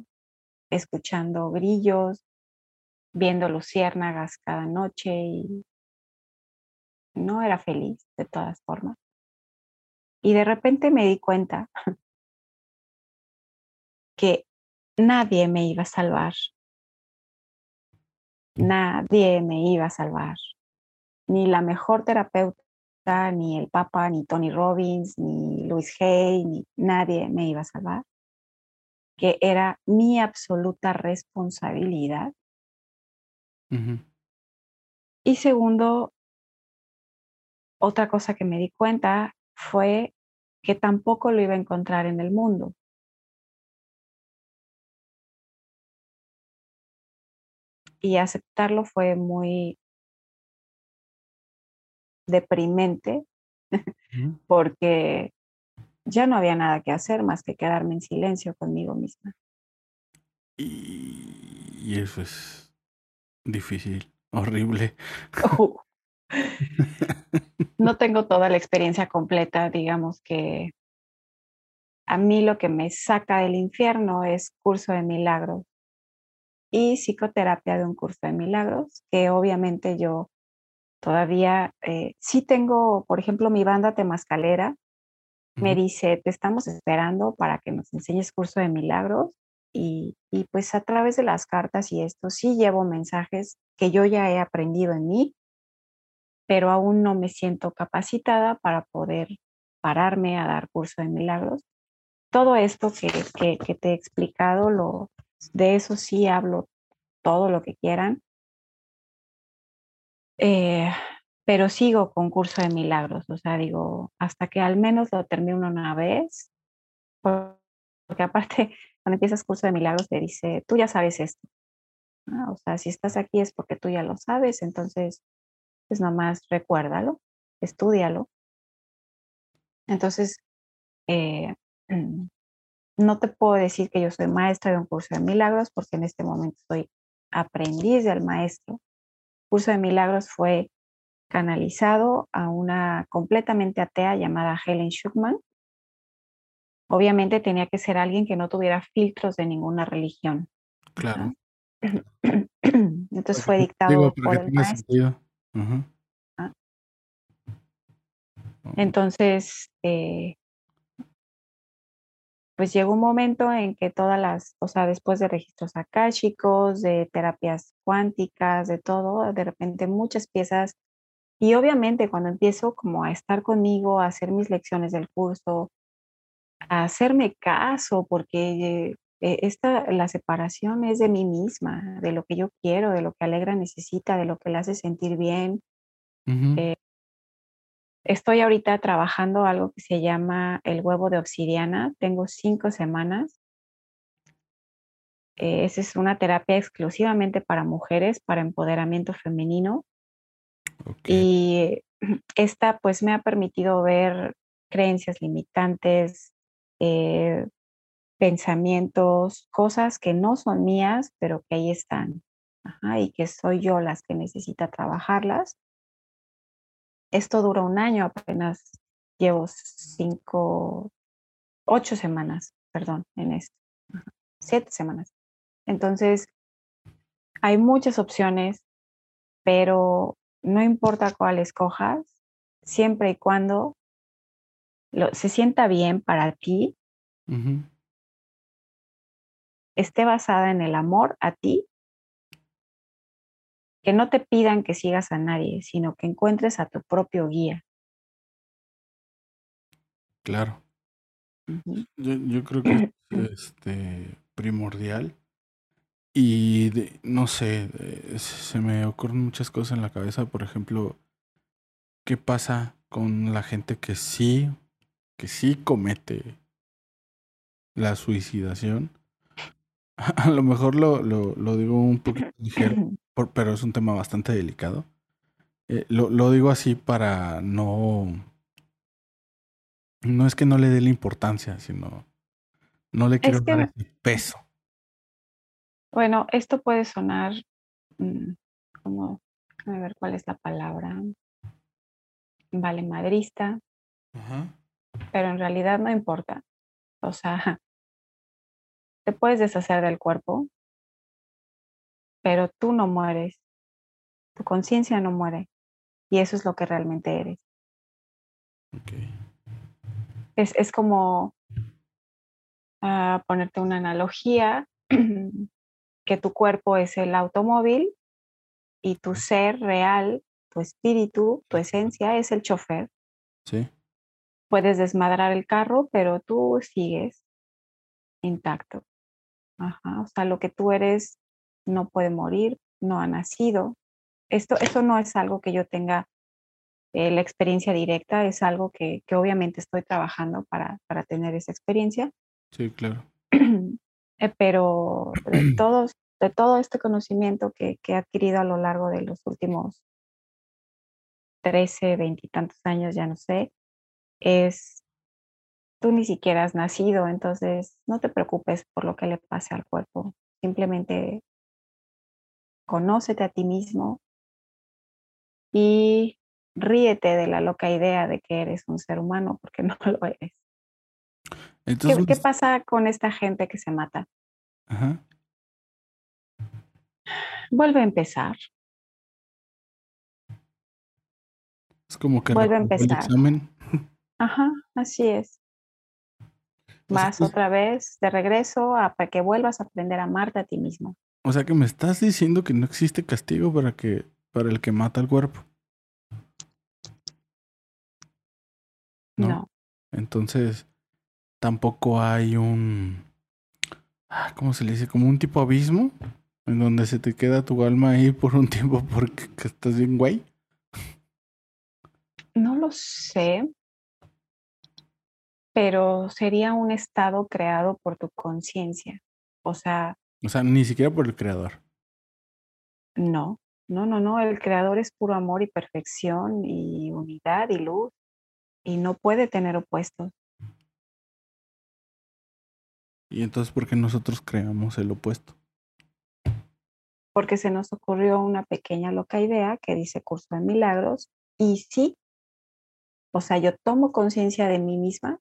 escuchando grillos, viendo luciérnagas cada noche y no era feliz de todas formas. Y de repente me di cuenta que nadie me iba a salvar. Nadie me iba a salvar. Ni la mejor terapeuta, ni el Papa, ni Tony Robbins, ni Luis Hay, ni nadie me iba a salvar. Que era mi absoluta responsabilidad. Y segundo, otra cosa que me di cuenta fue que tampoco lo iba a encontrar en el mundo. Y aceptarlo fue muy deprimente <laughs> porque ya no había nada que hacer más que quedarme en silencio conmigo misma. Y, eso es difícil, horrible. <laughs> <laughs> no tengo toda la experiencia completa, digamos que a mí lo que me saca del infierno es curso de milagros y psicoterapia de un curso de milagros, que obviamente yo todavía eh, sí tengo, por ejemplo, mi banda temascalera me dice, te estamos esperando para que nos enseñes curso de milagros y, y pues a través de las cartas y esto sí llevo mensajes que yo ya he aprendido en mí pero aún no me siento capacitada para poder pararme a dar curso de milagros. Todo esto que, te he explicado, lo, de eso sí hablo todo lo que quieran, eh, pero sigo con curso de milagros, o sea, digo, hasta que al menos lo termine una vez, porque aparte, <laughs> cuando empiezas curso de milagros, te dice, tú ya sabes esto. O sea, si estás aquí es porque tú ya lo sabes, entonces pues nomás recuérdalo, estudialo. Entonces, eh, no te puedo decir que yo soy maestra de un curso de milagros porque en este momento soy aprendiz del maestro. El curso de milagros fue canalizado a una completamente atea llamada Helen Schuckman. Obviamente tenía que ser alguien que no tuviera filtros de ninguna religión. Claro. <clears throat> Entonces fue <laughs> dictado por el maestro. Ah. Entonces, eh, pues llegó un momento en que todas las, o sea, después de registros akáshicos, de terapias cuánticas, de todo, de repente muchas piezas. Y obviamente cuando empiezo como a estar conmigo, a hacer mis lecciones del curso, a hacerme caso, porque eh, esta, la separación es de mí misma, de lo que yo quiero, de lo que Alegra necesita, de lo que le hace sentir bien. Eh, estoy ahorita trabajando algo que se llama el huevo de obsidiana. Tengo cinco semanas. Eh, esa es una terapia exclusivamente para mujeres, para empoderamiento femenino. Y <clears throat> esta pues me ha permitido ver creencias limitantes, eh, pensamientos, cosas que no son mías, pero que ahí están. y que soy yo las que necesita trabajarlas. Esto dura un año, apenas llevo cinco, ocho semanas, perdón, en esto. Siete semanas. Entonces, hay muchas opciones, pero no importa cuál escojas, siempre y cuando se sienta bien para ti, esté basada en el amor a ti, que no te pidan que sigas a nadie, sino que encuentres a tu propio guía. Claro. yo, creo que es <clears throat> este, primordial. Y no sé, se me ocurren muchas cosas en la cabeza. Por ejemplo, ¿qué pasa con la gente que sí que sí comete la suicidación. <laughs> A lo mejor lo, lo, digo un poquito ligero, pero es un tema bastante delicado. Eh, lo, lo, digo así para no... No es que no le dé la importancia, sino no le quiero dar ese peso. Bueno, esto puede sonar mm, como, a ver cuál es la palabra, vale madrista, Ajá pero en realidad no importa. O sea, te puedes deshacer del cuerpo, pero tú no mueres. Tu conciencia no muere. Y eso es lo que realmente eres. Es, es, como uh, ponerte una analogía, <clears throat> que tu cuerpo es el automóvil y tu ser real, tu espíritu, tu esencia es el chofer. Sí puedes desmadrar el carro, pero tú sigues intacto. Ajá, o sea, lo que tú eres no puede morir, no ha nacido. Esto, esto no es algo que yo tenga eh, la experiencia directa, es algo que, que obviamente estoy trabajando para, para, tener esa experiencia. Sí, claro. <clears throat> Eh, pero de, todos, de todo este conocimiento que, que he adquirido a lo largo de los últimos 13, 20 y tantos años, ya no sé, es, tú ni siquiera has nacido, entonces no te preocupes por lo que le pase al cuerpo, simplemente conócete a ti mismo y ríete de la loca idea de que eres un ser humano, porque <laughs> no lo eres. ¿Qué, pasa con esta gente que se mata? Vuelve a empezar. Es como que vuelve a empezar. Ajá, así es. Vas otra vez de regreso a, para que vuelvas a aprender a amarte a ti mismo. O sea que me estás diciendo que no existe castigo para que para el que mata el cuerpo. No. Entonces, tampoco hay un ah, ¿cómo se le dice? Como un tipo abismo en donde se te queda tu alma ahí por un <laughs> tiempo porque estás bien güey. No lo sé, pero sería un estado creado por tu conciencia. O sea... O sea, ni siquiera por el creador. No, no, no, no. El creador es puro amor y perfección y unidad y luz y no puede tener opuestos. ¿Y entonces por qué nosotros creamos el opuesto? Porque se nos ocurrió una pequeña loca idea que dice curso de milagros y sí, o sea, yo tomo conciencia de mí misma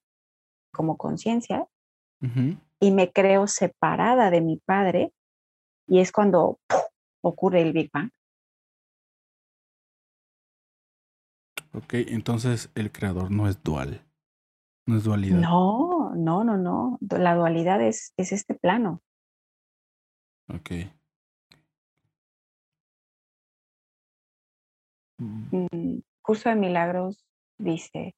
como conciencia y me creo separada de mi padre y es cuando ocurre el Big Bang. Ok, entonces el creador no es dual. No es dualidad. No, no, no, no. La dualidad es, es este plano. Ok. Mm, Curso de Milagros dice,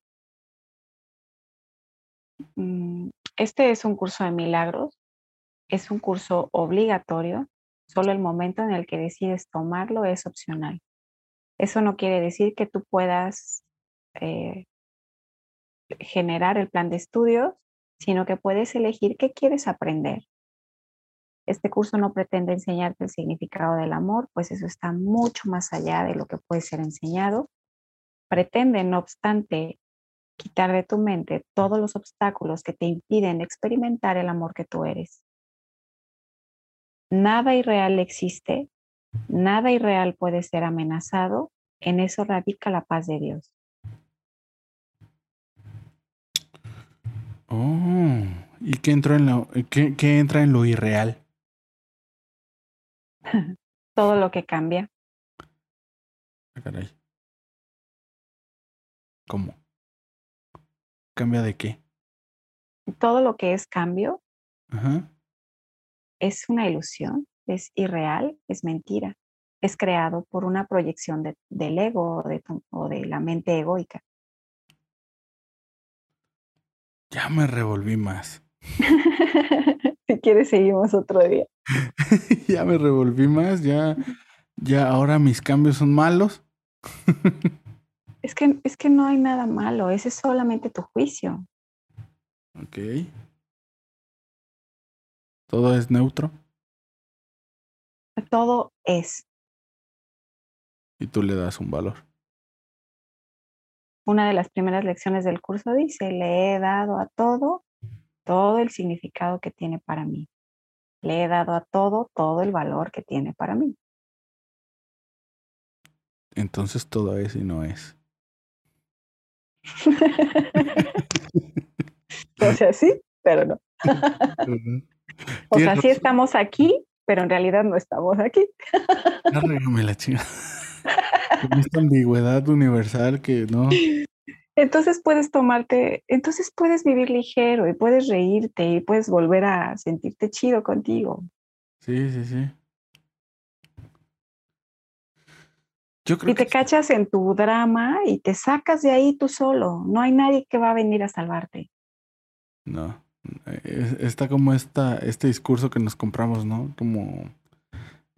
este es un curso de milagros, es un curso obligatorio, solo el momento en el que decides tomarlo es opcional. Eso no quiere decir que tú puedas eh, generar el plan de estudios, sino que puedes elegir qué quieres aprender. Este curso no pretende enseñarte el significado del amor, pues eso está mucho más allá de lo que puede ser enseñado. Pretende, no obstante, quitar de tu mente todos los obstáculos que te impiden experimentar el amor que tú eres. Nada irreal existe, nada irreal puede ser amenazado, en eso radica la paz de Dios. Oh, ¿y qué entra en lo, qué, qué entra en lo irreal? <laughs> Todo lo que cambia. Ah, caray. ¿Cómo? ¿Cambia de qué? Todo lo que es cambio Ajá. es una ilusión, es irreal, es mentira. Es creado por una proyección de- del ego o de, tu- o de la mente egoica. Ya me revolví más. <laughs> si quieres, seguimos otro día. <laughs> ya me revolví más, ya, ya ahora mis cambios son malos. <laughs> Es que, es que no hay nada malo, ese es solamente tu juicio. Ok. Todo es neutro Todo es. y tú le das un valor. Una de las primeras lecciones del curso dice, le he dado a todo todo el significado que tiene para mí. Le he dado a todo todo el valor que tiene para mí. Entonces todo es y no es. <laughs> o sea, sí, pero no. O sea, sí estamos aquí, pero en realidad no estamos aquí. Regame la chinga. Con esta ambigüedad universal que no. Entonces puedes tomarte, entonces puedes vivir ligero y puedes reírte y puedes volver a sentirte chido contigo. Sí, sí, sí. Yo creo Y te cachas en tu drama y te sacas de ahí tú solo. No hay nadie que va a venir a salvarte. no. Es- Está como esta, este discurso que nos compramos, ¿no? Como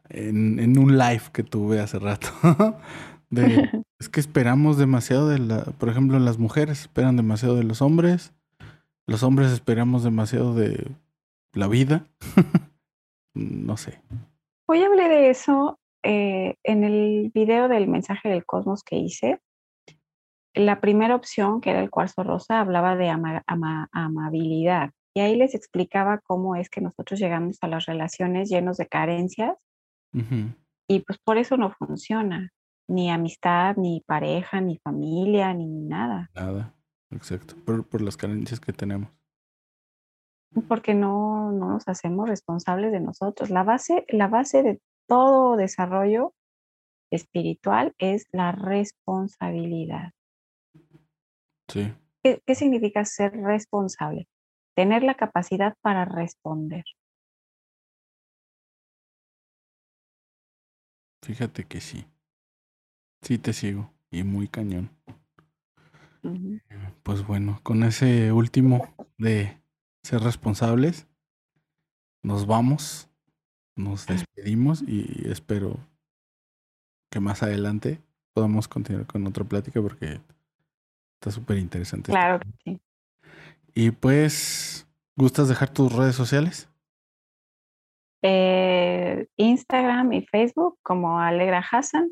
en, en un live que tuve hace rato. <laughs> De, <laughs> es que esperamos demasiado de la, por ejemplo, las mujeres esperan demasiado de los hombres, los hombres esperamos demasiado de la vida. <laughs> no sé. Hoy hablé de eso eh, en el video del mensaje del cosmos que hice. La primera opción, que era el cuarzo rosa, hablaba de ama- ama- amabilidad. Y ahí les explicaba cómo es que nosotros llegamos a las relaciones llenos de carencias y pues por eso no funciona. Ni amistad, ni pareja, ni familia, ni nada. Nada. Exacto. Por, por las carencias que tenemos. Porque no, no nos hacemos responsables de nosotros. La base, la base de todo desarrollo espiritual es la responsabilidad. Sí. ¿Qué, qué significa ser responsable? Tener la capacidad para responder. Fíjate que sí. Sí te sigo. Y muy cañón. Ujú. Pues bueno, con ese último de ser responsables, nos vamos, nos despedimos y espero que más adelante podamos continuar con otra plática porque está súper interesante. este Claro que sí. Y pues, ¿gustas dejar tus redes sociales? Eh, Instagram y Facebook como Alegra Hassan.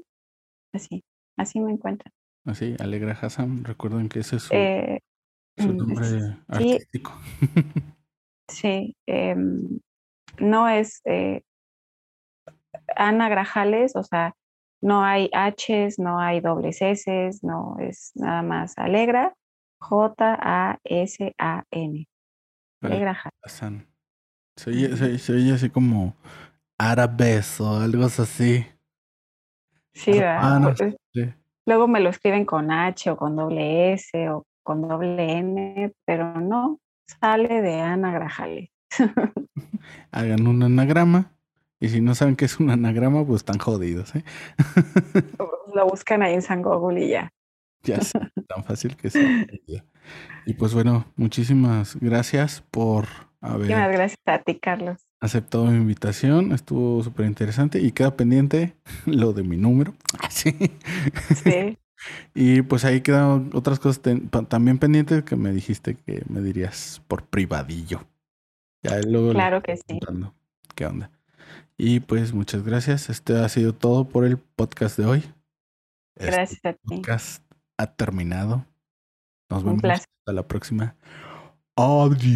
Así, así me encuentran. Así, Alegra Hassan, recuerden que ese es su, Eh, su mm, nombre sí, artístico. <laughs> Sí, em, no es eh, Ana Grajales, o sea, no hay H's, no hay dobles S's, no es nada más Alegra, J-A-S-A-N. Alegra Hassan. Se oye, se- se oye así como árabes o algo así. Sí, ¿verdad? Hermanos. Pues, Sí. luego me lo escriben con H o con doble S o con doble N, pero no, sale de Ana Grajales. <laughs> Hagan un anagrama y si no saben qué es un anagrama, pues están jodidos, ¿eh? <laughs> Lo buscan ahí en San Google y ya. Ya es <laughs> tan fácil que sea. Y pues bueno, muchísimas gracias por haber. Muchísimas gracias a ti, Carlos. Aceptado mi invitación, estuvo súper interesante y queda pendiente <laughs> lo de mi número. Sí. Sí. y pues ahí quedan otras cosas también pendientes que me dijiste que me dirías por privadillo. Ya luego claro que sí. ¿Qué onda? Y pues muchas gracias. Este ha sido todo por el podcast de hoy. Este gracias a ti. podcast ha terminado. Nos vemos hasta la próxima. Adiós.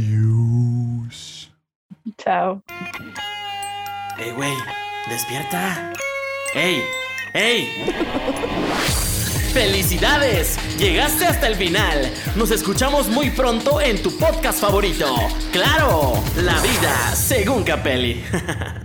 Chao. Hey, güey, despierta. Hey, hey. ¡Felicidades! Llegaste hasta el final. Nos escuchamos muy pronto en tu podcast favorito. ¡Claro! La vida según Capelli. <laughs>